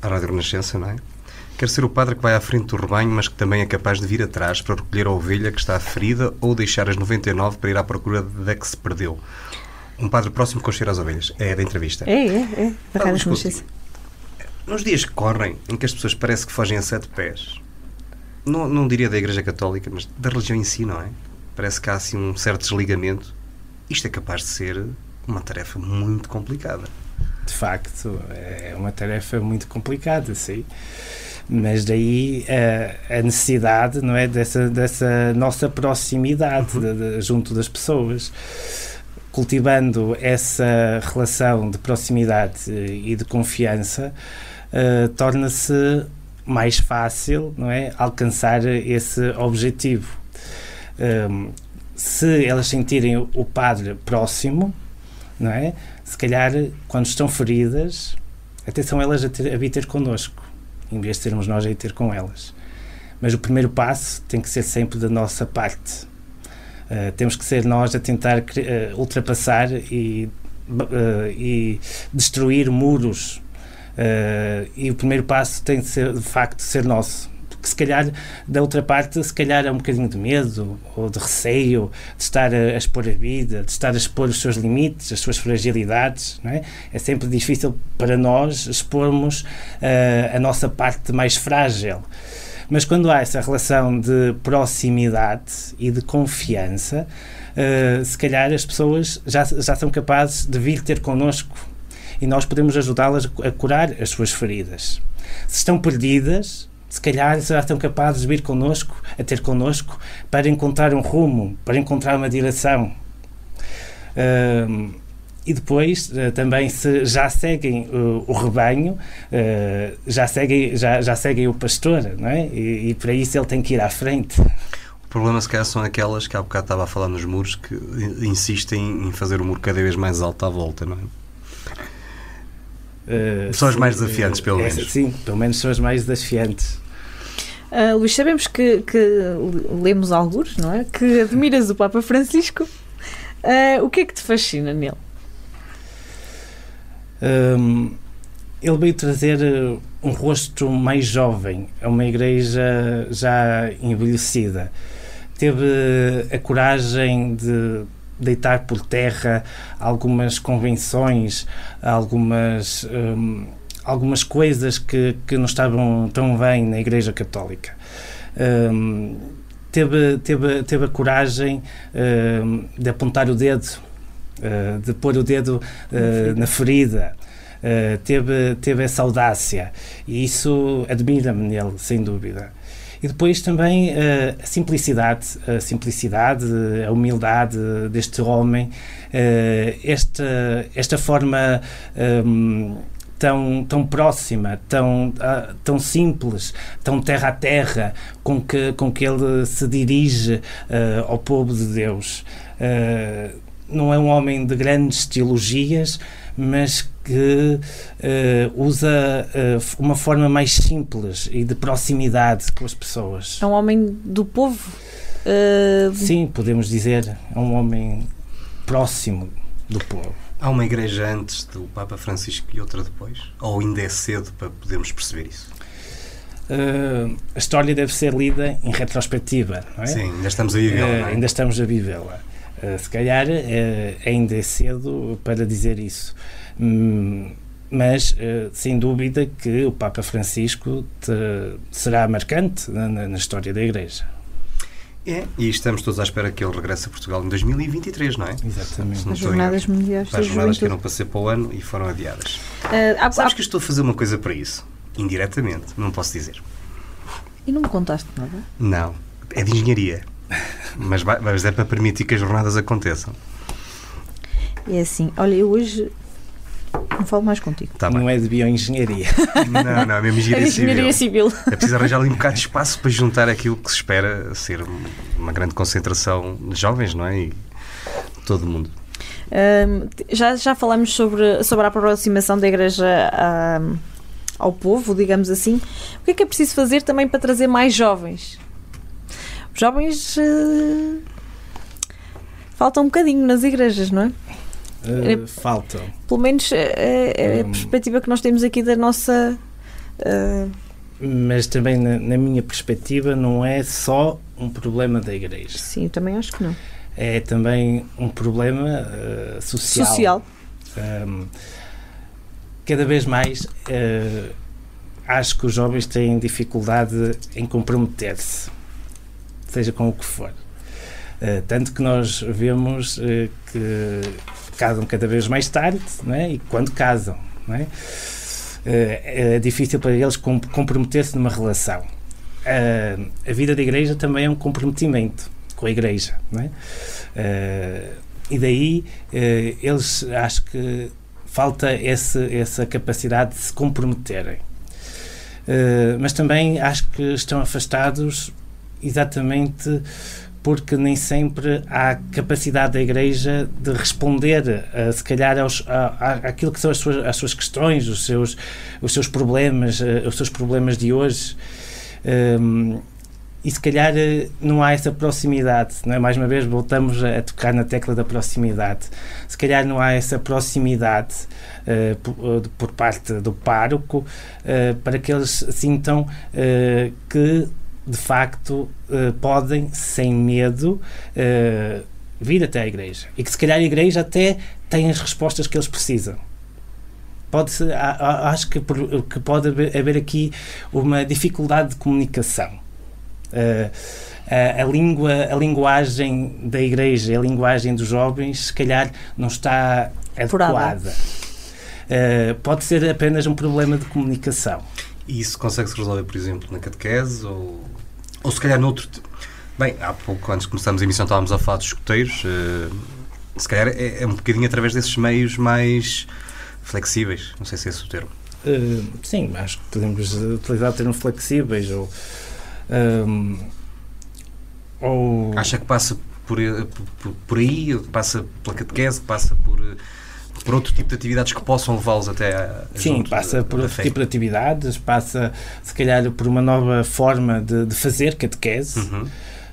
à Rádio Renascença, não é? Quer ser o padre que vai à frente do rebanho, mas que também é capaz de vir atrás para recolher a ovelha que está ferida ou deixar as 99 para ir à procura da que se perdeu. Um padre próximo com cheiro às ovelhas. É da entrevista. É, é, é. Da Rádio Renascença. Nos dias que correm, em que as pessoas parecem que fogem a sete pés, não, não diria da Igreja Católica, mas da religião em si, não é? Parece que há assim um certo desligamento. Isto é capaz de ser uma tarefa muito complicada. De facto, é uma tarefa muito complicada, sim. Mas daí a, a necessidade, não é, dessa, dessa nossa proximidade uhum. de, de, junto das pessoas cultivando essa relação de proximidade e de confiança, uh, torna-se mais fácil não é, alcançar esse objetivo. Um, ehm, se elas sentirem o padre próximo, não é? se calhar, quando estão feridas, até são elas a, ter, a vir ter connosco, em vez de sermos nós a ir ter com elas. Mas o primeiro passo tem que ser sempre da nossa parte. Uh, temos que ser nós a tentar uh, ultrapassar e, uh, e destruir muros. e o primeiro passo tem de ser, de facto, ser nosso que se calhar da outra parte se calhar é um bocadinho de medo ou de receio de estar a, a expor a vida, de estar a expor os seus limites, as suas fragilidades, não é? É sempre difícil para nós expormos uh, a nossa parte mais frágil. Mas quando há essa relação de proximidade e de confiança, uh, se calhar as pessoas já, já são capazes de vir ter connosco e nós podemos ajudá-las a curar as suas feridas. Se estão perdidas, se calhar já estão capazes de vir connosco, a ter connosco, para encontrar um rumo, para encontrar uma direção. Uh, e depois uh, também se já seguem uh, o rebanho, uh, já, seguem, já, já seguem o pastor, não é? E, e, para isso ele tem que ir à frente. O problema, se calhar, são aquelas que há bocado estava a falar nos muros que insistem em fazer o muro cada vez mais alto à volta, não é? Uh, são as mais desafiantes, pelo menos. sim, pelo menos são as mais desafiantes. Uh, Luís, sabemos que, que, lemos alguns, não é? Que admiras o Papa Francisco. Uh, o que é que te fascina nele? Um, ele veio trazer uh, um rosto mais jovem a uma igreja já envelhecida. Teve a coragem de deitar por terra algumas convenções, algumas. Um, algumas coisas que, que não estavam tão bem na Igreja Católica. Um, teve, teve, teve a coragem um, de apontar o dedo, uh, de pôr o dedo uh, na ferida. Uh, teve, teve essa audácia e isso admira-me nele, sem dúvida. E depois também a simplicidade, a simplicidade, a humildade deste homem, esta, esta forma um, tão, tão próxima, tão, uh, tão simples, tão terra a terra, com que, com que ele se dirige uh, ao povo de Deus. Uh, não é um homem de grandes teologias, mas que usa uma forma mais simples e de proximidade com as pessoas. É um homem do povo? Sim, podemos dizer, é um homem próximo do povo. Há uma igreja antes do Papa Francisco e outra depois? Ou ainda é cedo para podermos perceber isso? Uh, a história deve ser lida em retrospectiva, não é? Sim, ainda estamos a vivê-la. Uh, é? ainda estamos a vivê-la. Uh, se calhar ainda é cedo para dizer isso. Hum, mas, sem dúvida, que o Papa Francisco te, será marcante na, na história da Igreja. É, e estamos todos à espera que ele regresse a Portugal em 2023, não é? Exatamente. As Jornadas Mundiais As jornadas que eram para ser para o ano e foram adiadas. Uh, há, Sabes há... que estou a fazer uma coisa para isso? Indiretamente, não posso dizer. E não me contaste nada? Não, é de engenharia. Mas, mas é para permitir que as jornadas aconteçam. É assim, olha, eu hoje não falo mais contigo. Tá não é de bioengenharia. Não, não, é mesmo engenharia, é engenharia civil. civil. É preciso arranjar ali um bocado de espaço para juntar aquilo que se espera ser uma grande concentração de jovens, não é? E todo mundo. Um, já, já falamos sobre, sobre a aproximação da Igreja um, ao povo, digamos assim. O que é que é preciso fazer também para trazer mais jovens? Os jovens uh, faltam um bocadinho nas igrejas, não é? Uh, faltam. Pelo menos é, é a hum. perspectiva que nós temos aqui da nossa. Uh... Mas também, na, na, minha perspectiva, não é só um problema da Igreja. Sim, eu também acho que não. É também um problema uh, social. Social. Um, cada vez mais acho que os jovens têm dificuldade em comprometer-se, seja com o que for. Uh, tanto que nós vemos uh, que casam cada vez mais tarde, não é? E quando casam, não é? Eh, é difícil para eles comprometer-se numa relação. Eh, a vida da igreja também é um comprometimento com a igreja, não é? Eh, e daí eles acho que falta esse, essa capacidade de se comprometerem. mas também acho que estão afastados exatamente porque nem sempre há capacidade da Igreja de responder, uh, se calhar, aos, a, a, àquilo que são as suas, as suas questões, os seus, os seus problemas, uh, os seus problemas de hoje. Um, e se calhar uh, não há essa proximidade, não é? Mais uma vez voltamos a, tocar na tecla da proximidade. Se calhar não há essa proximidade uh, por, por, parte do pároco para que eles sintam que de facto uh, podem, sem medo, uh, vir até à igreja. E que se calhar a igreja até tem as respostas que eles precisam. Pode acho que, que pode haver aqui uma dificuldade de comunicação. Uh, a, a, língua, a linguagem da igreja, a linguagem dos jovens, se calhar não está adequada. Pode ser apenas um problema de comunicação. E isso consegue-se resolver, por exemplo, na catequese ou, ou se calhar noutro. Bem, há pouco, antes de começarmos a emissão, estávamos a falar dos escuteiros. Uh, se calhar é, é, um bocadinho através desses meios mais flexíveis. Não sei se é esse o termo. Uh, sim, acho que podemos utilizar o termo flexíveis ou. Um, ou... Acha que passa por, por, por aí, passa pela catequese, passa por por outro tipo de atividades que possam levá-los até a. Sim, passa por outro tipo de atividades, passa se calhar por uma nova forma de, de fazer catequese. Uhum.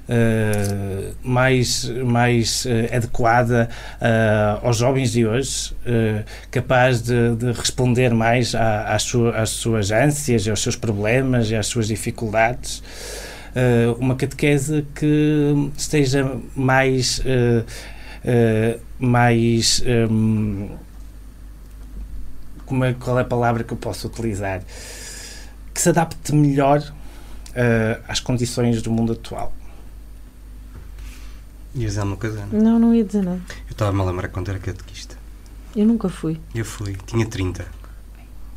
Uh, mais, mais uh, adequada uh, aos jovens de hoje, capaz de, de, responder mais à, às, às suas ânsias, aos seus problemas e às suas dificuldades. uma catequese que esteja mais uh, mais. Um, ehm, como é, qual é a palavra que eu posso utilizar? Que se adapte melhor uh, às condições do mundo atual. Ias dizer alguma coisa? Não, não ia dizer nada. Eu estava-me a lembrar quando era catequista. Eu nunca fui. Eu fui, tinha 30.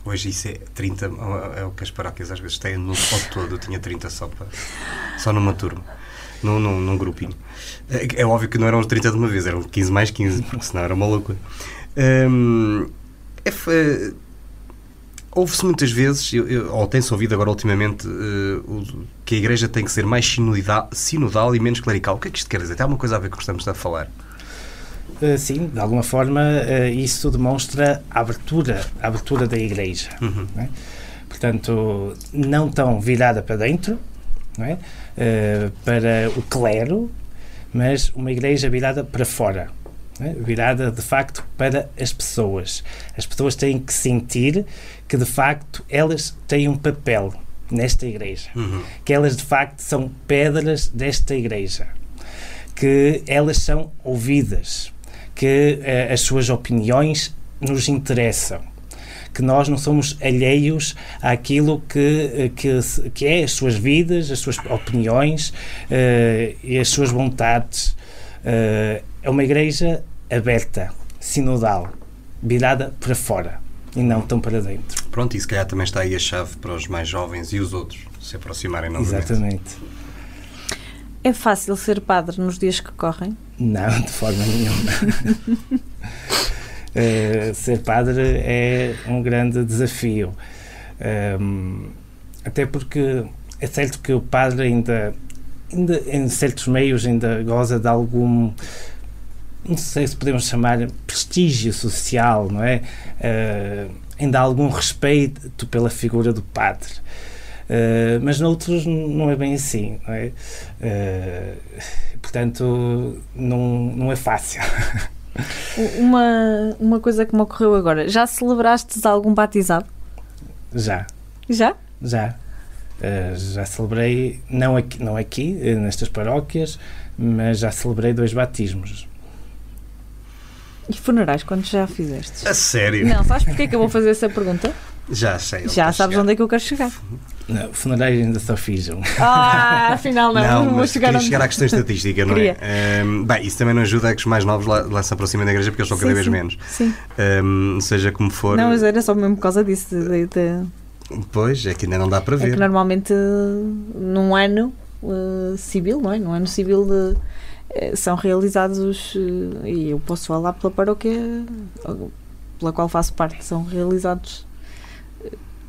Hoje isso é 30, é o que as paróquias às vezes têm no todo. Eu tinha 30 só, para, só numa turma, num, num, num grupinho. É, é, óbvio que não eram os 30 de uma vez, eram 15 mais 15, porque senão era uma loucura. Hum, é, Houve-se muitas vezes, eu, eu, ou tem-se ouvido agora ultimamente, uh, que a Igreja tem que ser mais sinodal, sinodal, e menos clerical. O que é que isto quer dizer? Tem alguma coisa a ver com o que estamos a falar? Uh, sim, de alguma forma uh, isso demonstra a abertura, a abertura da Igreja. Uhum. Né? Portanto, não tão virada para dentro, é? para o clero, mas uma igreja virada para fora. É? Virada de facto para as pessoas. As pessoas têm que sentir que de facto elas têm um papel nesta igreja, uhum. que elas de facto são pedras desta igreja, que elas são ouvidas, que uh, as suas opiniões nos interessam que nós não somos alheios àquilo que, eh, que, que é as suas vidas, as suas opiniões uh, e as suas vontades. Uh, é uma igreja aberta, sinodal, virada para fora e não tão para dentro. Pronto, e se calhar também está aí a chave para os mais jovens e os outros se aproximarem novamente. Exatamente. É fácil ser padre nos dias que correm? Não, de forma nenhuma. Uh, ser padre é um grande desafio. Um, ehm, até porque é certo que o padre ainda, ainda, em certos meios, ainda goza de algum. Não sei se podemos chamar prestígio social, não é? Uh, ainda há algum respeito pela figura do padre. Uh, mas noutros não é bem assim, não é? Uh, portanto, não, não é fácil. Uma, uma coisa que me ocorreu agora. Já celebraste algum batizado? Já. Já? Já. Uh, já celebrei, não aqui, não aqui, eh, nestas paróquias, mas já celebrei dois batismos. E funerais, quantos já fizeste? A sério? Não, sabes porque é que eu vou fazer essa pergunta? Já sei. Já sabes chegar. onde é que eu quero chegar. Não, funerais ainda só fiz um. Ah, afinal não. Não, vou chegar, onde... chegar à questão estatística, não é? Um, bem, isso também não ajuda a que os mais novos lá, lá se aproximem da igreja porque eles são sim, cada vez sim. menos. Sim. Um, seja como for. Não, mas era só mesmo por causa disso. De, de... Pois, é que ainda não dá para ver. É que normalmente num ano uh, civil, não é? Num ano civil de, uh, são realizados, uh, e eu posso falar pela paróquia pela qual faço parte, são realizados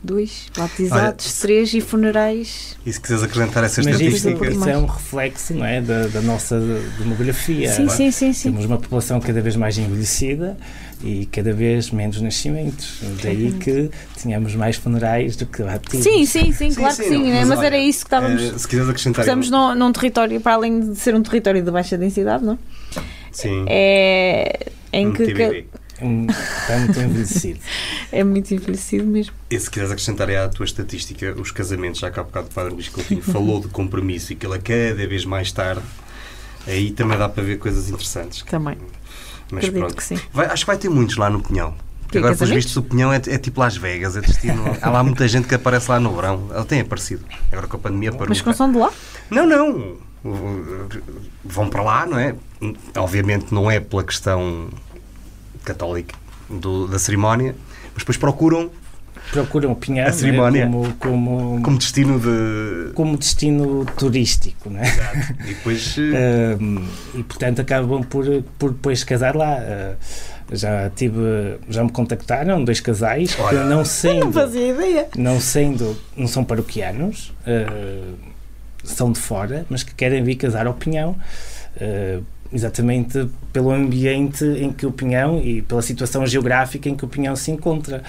dois, batizados, três e funerais. E se quiseres acrescentar essa Mas isso, estatística. isso é um reflexo não é, da, da nossa demografia. Sim, sim, sim, sim. Temos uma população cada vez mais envelhecida e cada vez menos nascimentos. Daí que tínhamos mais funerais do que batismos. Sim, sim, sim, claro que sim, né? mas, olha, era isso que estávamos. eh, se quiseres acrescentar. Estamos num, num território, para além de ser um território de baixa densidade, não? Sim. É em um que. Um, está muito envelhecido. é muito envelhecido mesmo. E se quiseres acrescentar aí à tua estatística, os casamentos, já que há bocado o Padre Luís Coutinho falou de compromisso e que ele é cada vez mais tarde, aí também dá para ver coisas interessantes. Também. Mas Acredito pronto. que sim. Vai- acho que vai ter muitos lá no Pinhão. Que, Agora, pelos vistos, o Pinhão é, é tipo Las Vegas, é destino. há lá muita gente que aparece lá no verão. Ela tem aparecido. Agora com a pandemia parou. Mas com som de lá? Não, não. Vão para lá, não é? Obviamente não é pela questão católica do- da cerimónia, mas depois procuram Procuram o Pinhão A cerimónia. não é, como, como, como destino de. como destino turístico. Não é? E depois. eh, Um, e portanto acabam por, por depois casar lá. Uh, já tive, já me contactaram dois casais que Olha. não sendo, fazia ideia. não sendo, não são paroquianos, uh, são de fora, mas que querem vir casar ao Pinhão. uh, exatamente pelo ambiente em que o Pinhão e pela situação geográfica em que o Pinhão se encontra,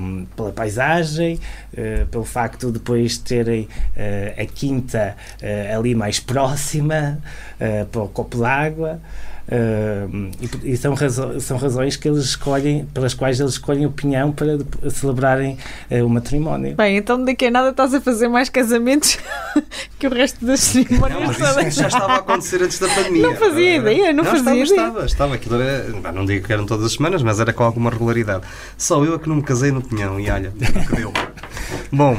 um, pela paisagem, uh, pelo facto de depois terem uh, a quinta uh, ali mais próxima, uh, para o copo d'água. Uh, e, e são, razo são razões que eles escolhem, pelas quais eles escolhem o pinhão para celebrarem uh, o matrimónio. Bem, então daqui a nada estás a fazer mais casamentos que o resto das Não, cerimónias mas isso, isso já estava a acontecer antes da pandemia. Não fazia ideia, não fazia estava, ideia. Estava, estava. Aquilo era, não digo que eram todas as semanas, mas era com alguma regularidade. Só eu é que não me casei no Pinhão e olha, que deu. Bom,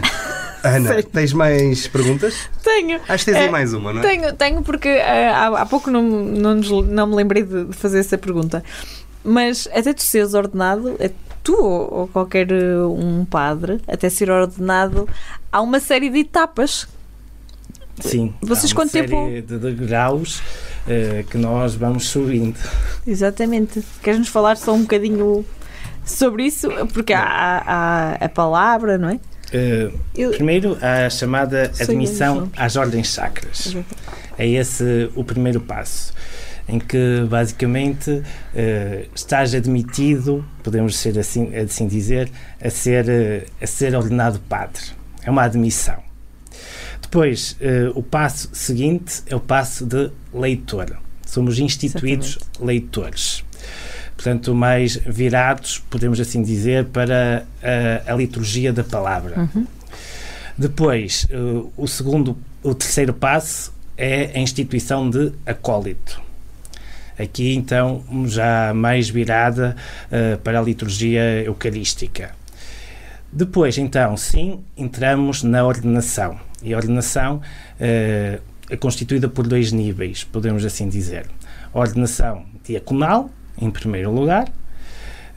Ana, Sei. tens mais perguntas? Tenho. Acho que tens aí É, mais uma, não é? Tenho, tenho porque eh, há, há pouco não, não, nos- não me lembrei de, de fazer essa pergunta. Mas até tu seres ordenado, é tu ou, ou qualquer eh, um padre, até ser ordenado, há uma série de etapas. Sim, Vocês há uma quanto tempo- série de degraus uh, que nós vamos subindo. Exatamente. Queres-nos falar só um bocadinho sobre isso? Porque há, há- há a palavra, não é? Uh, Eu- primeiro, a chamada admissão às ordens sacras. É esse o primeiro passo, em que basicamente eh, estás admitido, podemos ser assim, assim dizer, a ser, eh, a ser ordenado padre. É uma admissão. Depois, o passo seguinte é o passo de leitor. Somos instituídos leitores. Portanto, mais virados, podemos assim dizer, para a, a liturgia da palavra. Depois, eh, o segundo, o terceiro passo é a instituição de acólito. Aqui, então, já mais virada eh, para a liturgia eucarística. Depois, então, sim, entramos na ordenação. E a ordenação eh, é constituída por dois níveis, podemos assim dizer. A ordenação diaconal, em primeiro lugar.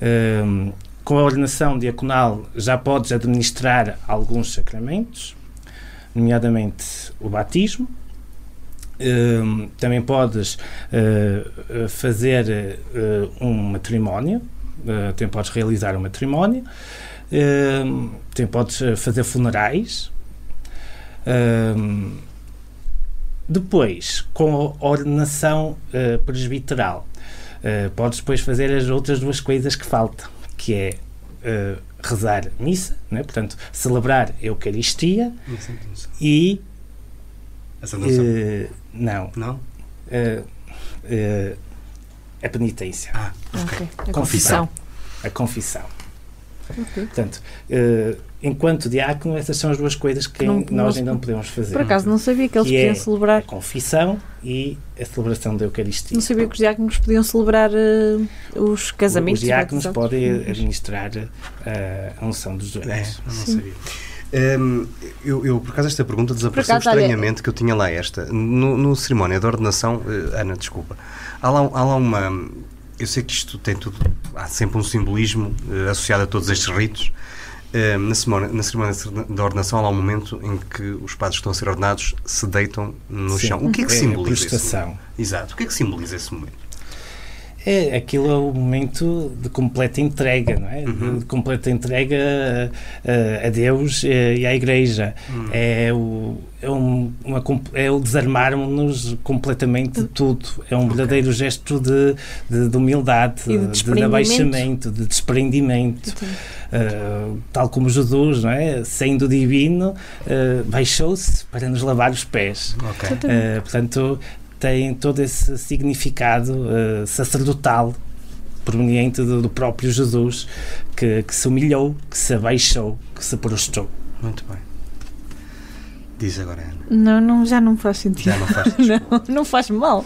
Ehm, com a ordenação diaconal já podes administrar alguns sacramentos, nomeadamente o batismo. Ehm, também podes eh, fazer eh, um matrimónio, eh, também podes realizar um matrimónio, Ehm, também podes fazer funerais. Ehm, depois, com a ordenação presbiteral, eh, podes depois fazer as outras duas coisas que faltam, que é eh, rezar missa, né? portanto, celebrar a Eucaristia e A Santa Unção. eh, não, Não? eh, a penitência, Ah, Ok. A Confissão. confissão. a confissão. Portanto, eh, enquanto diácono, essas são as duas coisas que Não- nós ainda não podemos fazer. Por acaso não sabia que eles Que é podiam celebrar. A confissão e a celebração da Eucaristia. Não sabia que os diáconos podiam celebrar eh, os casamentos. Os diáconos podem administrar eh, a unção dos dois. É, não sabia. Hum, eu, eu, por acaso, esta pergunta desapareceu acaso, olha- estranhamente que eu tinha lá esta. No, no cerimónia da ordenação, Ana, desculpa, há lá, há lá uma. Eu sei que isto tem tudo. Há sempre um simbolismo eh, associado a todos estes ritos. Eh, na, cerimónia, na cerimónia da ordenação, há lá um momento em que os padres que estão a ser ordenados se deitam no Sim. chão. O que é que É a simboliza prostração. Exato. O que é que simboliza esse momento? É, aquilo é o momento de completa entrega, não é? Uhum. De completa entrega a, a Deus e à Igreja. Uhum. É, o, é, um, uma, é o desarmarmos-nos completamente de tudo. É um verdadeiro gesto de, de, de humildade, E de de, abaixamento, de desprendimento. Uh, tal como Jesus, não é? Sendo divino, uh, baixou-se para nos lavar os pés. Ok. Uh, portanto, tem todo esse significado uh, sacerdotal proveniente do, do próprio Jesus que, que se humilhou, que se abaixou, que se prostrou. Muito bem. Diz agora, Ana. Não, não, já não faz sentido. Já não faz. Não, não faz mal.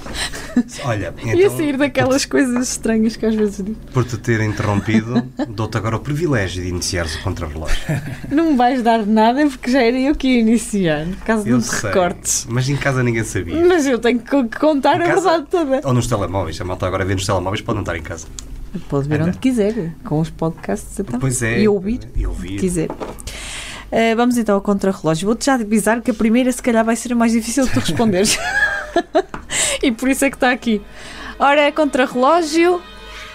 Olha, Ia então, sair daquelas coisas estranhas que às vezes digo. por te ter interrompido, dou-te agora o privilégio de iniciares o contrarrelógio. Não me vais dar nada porque já era eu que ia iniciar, caso Eu não te sei, recortes. mas em casa ninguém sabia. Mas eu tenho que co- contar Em a casa? verdade toda. Ou nos telemóveis. A malta agora vê nos telemóveis, pode não estar em casa. Pode ver Anda. onde quiser, com os podcasts então. Pois é. E ouvir, E ouvir. quiser. Uh, vamos então ao contrarrelógio. Vou-te já avisar que a primeira, se calhar, vai ser a mais difícil de tu responderes. e por isso é que está aqui. Ora, contrarrelógio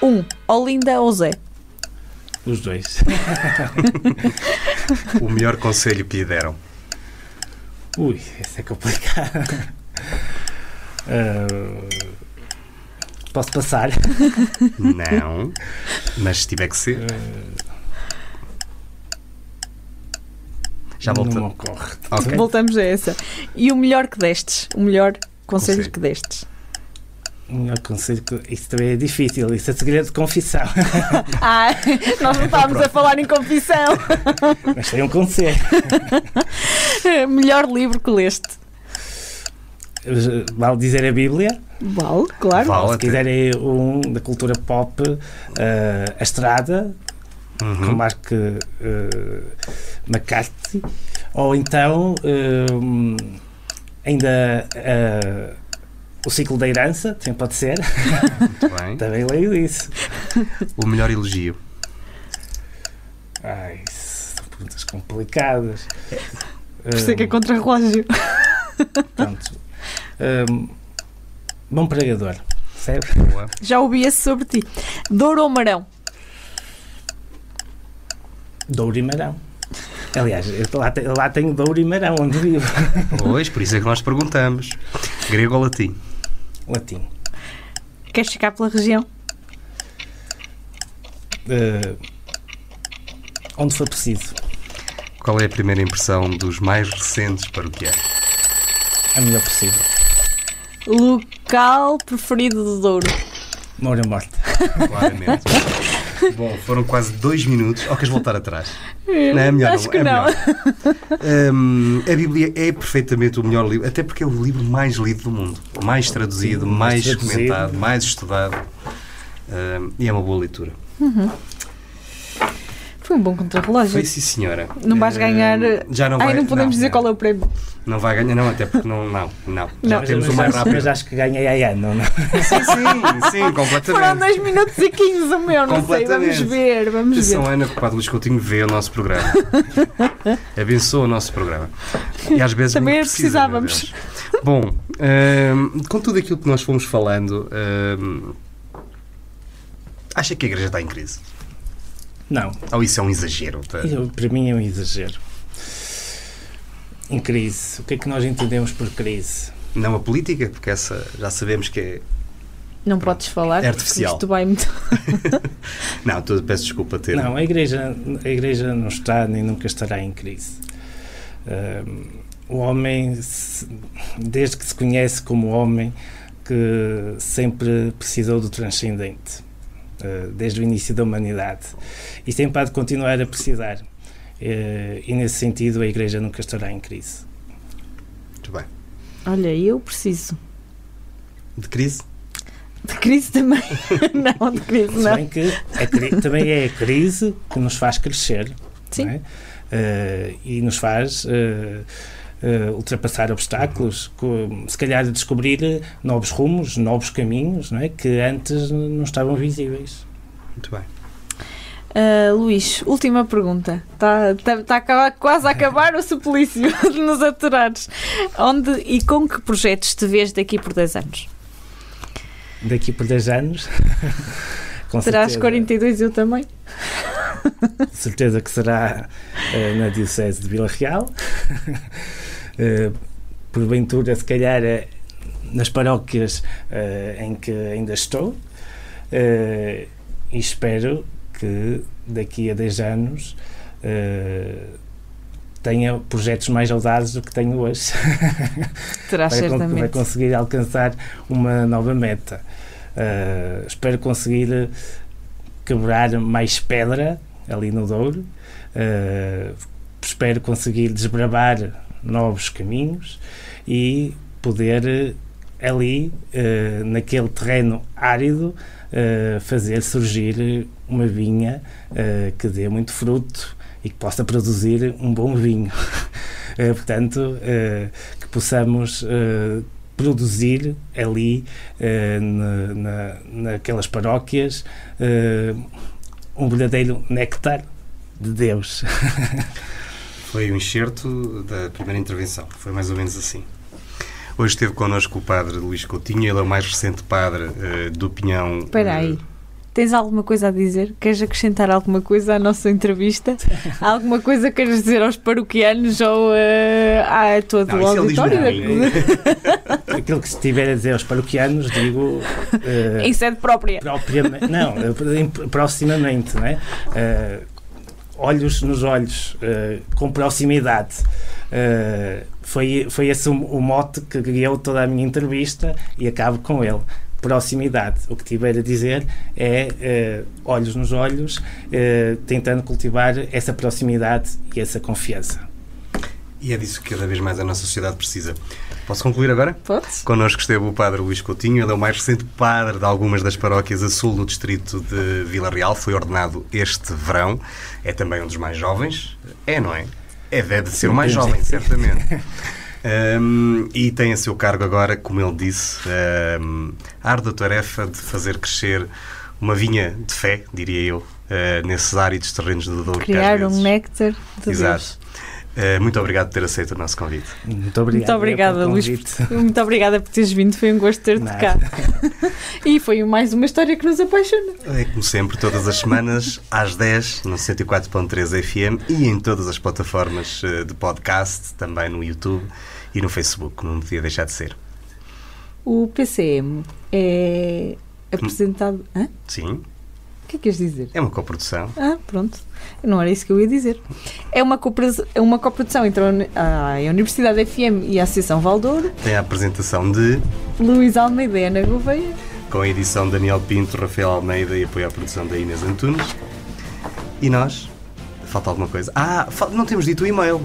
1. Um, Olinda ou Zé? Os dois. O melhor conselho que lhe deram. Ui, isso é complicado. Uh, posso passar? Não. Mas se tiver que ser. Já Não volta. me ocorre. Ok. Voltamos a essa. E o melhor que destes? O melhor conselho Conselho. que destes? O melhor conselho que. Isso também é difícil, isso é segredo de confissão. Ah, nós não estávamos a falar em confissão. Mas tem um conselho. melhor livro que leste? Vale dizer a Bíblia. Vale, claro. Vale. Se quiserem um da cultura pop, eh, A Estrada, Uhum. Mark eh, McCarthy, ou então eh, ainda eh, O Ciclo da Herança, também pode ser, Muito bem. também leio isso. O melhor elogio. Ai, são perguntas complicadas. Por isso é que é contra-relógio. Pronto. Um, bom pregador. Já ouvi esse sobre ti. Douro ou Marão? Douro e Marão. Aliás, eu lá, lá tenho Douro e Marão, onde vivo. Pois, por isso é que nós perguntamos. Grego ou latim? Latim. Queres ficar pela região? Uh, onde for preciso. Qual é a primeira impressão dos mais recentes para o que é? A melhor possível. Local preferido do Douro? Moura morte. Claramente. Bom, foram quase dois minutos. Ou queres voltar atrás? Não, é melhor Acho não. que é não. melhor. Hum, a Bíblia é perfeitamente o melhor livro, até porque é o livro mais lido do mundo. Mais traduzido, Sim, mais, mais traduzido. comentado, mais estudado. Hum, e é uma boa leitura. Foi um bom contrarrelógio. Foi sim, senhora. Não vais Hum, ganhar. Já não Ai, vai. não podemos dizer qual é o prémio. Não vai ganhar, não, até porque não. Não, não. Já Não. temos o mais rápido. mas acho que ganhei a ano, não? Sim, sim, sim, Foram completamente. 2 minutos e 15 o meu, não sei. Vamos ver, vamos ver. Atenção, Ana Copado Luís Coutinho vê o nosso programa. Abençoa o nosso programa. E às vezes Também precisa, precisávamos. Bom, hum, com tudo aquilo que nós fomos falando, hum, acha que a igreja está em crise? Não. Ou isso é um exagero? Tá? Eu- para mim é um exagero. Em crise. O que é que nós entendemos por crise? Não a política, porque essa já sabemos que é. Não podes falar. É artificial. Isto vai muito. Não, tô- peço desculpa ter. Não, a igreja, a igreja não está nem nunca estará em crise. Ahm, o homem, se- desde que se conhece como homem, que sempre precisou do transcendente, desde o início da humanidade. E sempre há de continuar a precisar. Eh, e nesse sentido, a igreja nunca estará em crise. Muito bem. Olha, eu preciso. De crise? De crise também. não, de crise Se não. bem que a cri- também é a crise que nos faz crescer Sim. não é? Eh, e nos faz eh, eh, ultrapassar obstáculos, co- se calhar descobrir novos rumos, novos caminhos não é? que antes não estavam visíveis. Muito bem. Ah, Luís, última pergunta. Está tá, tá a acabar- quase a acabar o suplício de nos aturares. Onde e com que projetos te vês daqui por 10 anos? daqui por 10 anos. com Terás certeza- 42 eu também. certeza que será eh, na Diocese de Vila Real. Eh, porventura, se calhar, eh, nas paróquias eh, em que ainda estou. E espero que daqui a 10 anos tenha projetos mais audaces do que tenho hoje. Con- vai certamente. conseguir alcançar uma nova meta. Uh, espero conseguir quebrar mais pedra ali no Douro. Uh, espero conseguir desbravar novos caminhos e poder uh, ali, uh, naquele terreno árido, uh, fazer surgir uma vinha uh, que dê muito fruto e que possa produzir um bom vinho. Portanto, que possamos produzir ali na, na, naquelas paróquias um verdadeiro néctar de Deus. Foi o enxerto da primeira intervenção, foi mais ou menos assim. Hoje esteve connosco o padre Luís Coutinho, ele é o mais recente padre uh, do Pinhão. Espera aí. Tens alguma coisa a dizer? Queres acrescentar alguma coisa à nossa entrevista? alguma coisa que queres dizer aos paroquianos ou uh, à tua do diz auditório? Aquilo que estiver a dizer aos paroquianos, digo. Uh, em sede própria. não, uh, proximamente, não é? Uh, olhos nos olhos, uh, com proximidade. Uh, foi, foi esse o, o mote que guiou toda a minha entrevista e acabo com ele. Proximidade. O que tiver a dizer é uh, olhos nos olhos, tentando cultivar essa proximidade e essa confiança. E é disso que cada vez mais a nossa sociedade precisa. Posso concluir agora? Podes. Connosco esteve o padre Luís Coutinho, ele é o mais recente padre de algumas das paróquias a sul do distrito de Vila Real, foi ordenado este verão, é também um dos mais jovens, é, não é? É, deve ser o mais jovem, certamente. Um, e tem a seu cargo agora, como ele disse, um, a árdua tarefa de fazer crescer uma vinha de fé, diria eu, uh, nesses áridos terrenos do Douro. Criar um néctar de Exato. Deus. Uh, muito obrigado por ter aceito o nosso convite. Muito obrigado. Muito obrigada, Luís. Muito obrigada por teres vindo. Foi um gosto ter-te cá. e foi mais uma história que nos apaixona. É como sempre, todas as semanas, às 10, no 104.3 FM e em todas as plataformas eh, de podcast, também no YouTube e no Facebook, não podia deixar de ser. O PCM é apresentado. Hã? Sim, que é que queres dizer? é uma coprodução. Ah, pronto. Não era isso que eu ia dizer. É uma, é uma coprodução entre a Uni- a Universidade FM e a Associação Valdouro, Tem a apresentação de, Luís Almeida e Ana Gouveia. com a edição de Daniel Pinto, Rafael Almeida e apoio à produção da Inês Antunes. E nós? Falta alguma coisa? Ah, não temos dito o e-mail.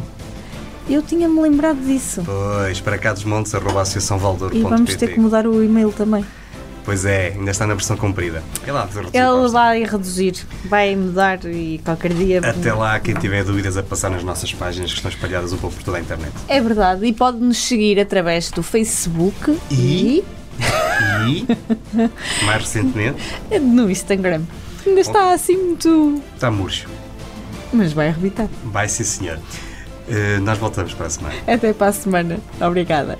Eu tinha-me lembrado disso. Pois, para cá dos montes, arroba. E vamos ter que mudar o e-mail também. Pois é, ainda está na versão comprida. É lá, Ele vai reduzir, vai mudar e qualquer dia. Até lá, quem tiver dúvidas a passar nas nossas páginas que estão espalhadas um pouco por toda a internet. É verdade. E pode nos seguir através do Facebook E? E, mais recentemente, e no Instagram. Ainda está assim muito. está murcho. Mas vai arrebitar. Vai sim, senhor. Eh, nós voltamos para a semana. Até para a semana. Obrigada.